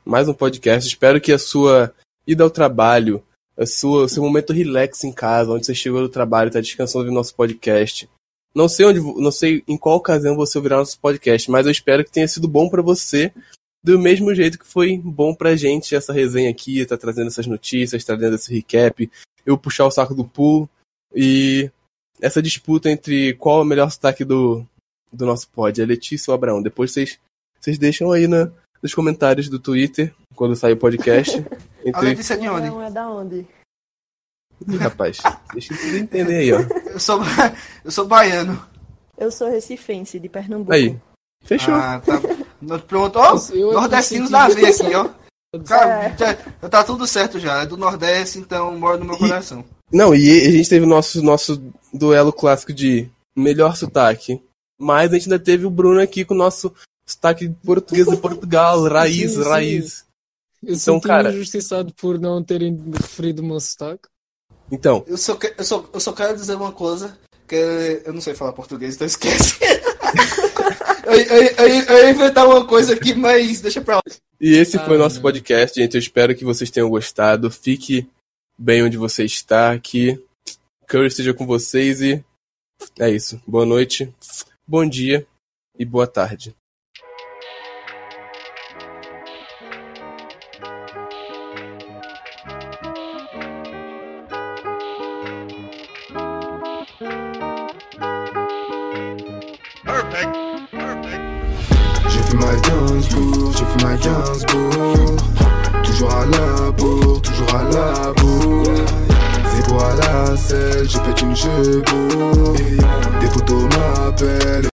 Mais um podcast. Espero que a sua ida ao trabalho, a sua, o seu momento relax em casa, onde você chegou do trabalho, está descansando ouvindo nosso podcast. Não sei onde, não sei em qual ocasião você ouvirá nosso podcast, mas eu espero que tenha sido bom para você, do mesmo jeito que foi bom pra gente essa resenha aqui, tá trazendo essas notícias, trazendo esse recap, eu puxar o saco do pool e essa disputa entre qual é o melhor sotaque do, do nosso pod, é Letícia ou Abraão. Depois vocês, vocês deixam aí na, nos comentários do Twitter, quando sair o podcast. *laughs* A Entre... Letícia é de onde? Não é da onde? Ih, rapaz, deixa vocês entenderem aí, ó. Eu sou, eu sou baiano. Eu sou recifense, de Pernambuco. Aí, fechou. Ah, tá. Pronto, ó. Eu- eu Nordestinos da veia isso. aqui, ó. Cara, já, já tá tudo certo já. É do Nordeste, então mora no meu E- coração. Não, e a gente teve o nosso, nosso duelo clássico de melhor sotaque. Mas a gente ainda teve o Bruno aqui com o nosso sotaque português de Portugal, *laughs* raiz, Sim, sim. raiz. Eu Então, senti-me cara- injustiçado por não terem referido o meu sotaque. Então, Eu só, que- eu, só, eu só quero dizer uma coisa, que eu não sei falar português, então esquece. *laughs* eu, eu, eu, eu ia inventar uma coisa aqui, mas deixa pra lá. e esse foi o Ah, nosso não. podcast, gente. Eu espero que vocês tenham gostado. Fique bem onde você está, que Curry esteja com vocês e é isso. Boa noite, bom dia e boa tarde. j'ai pète une G,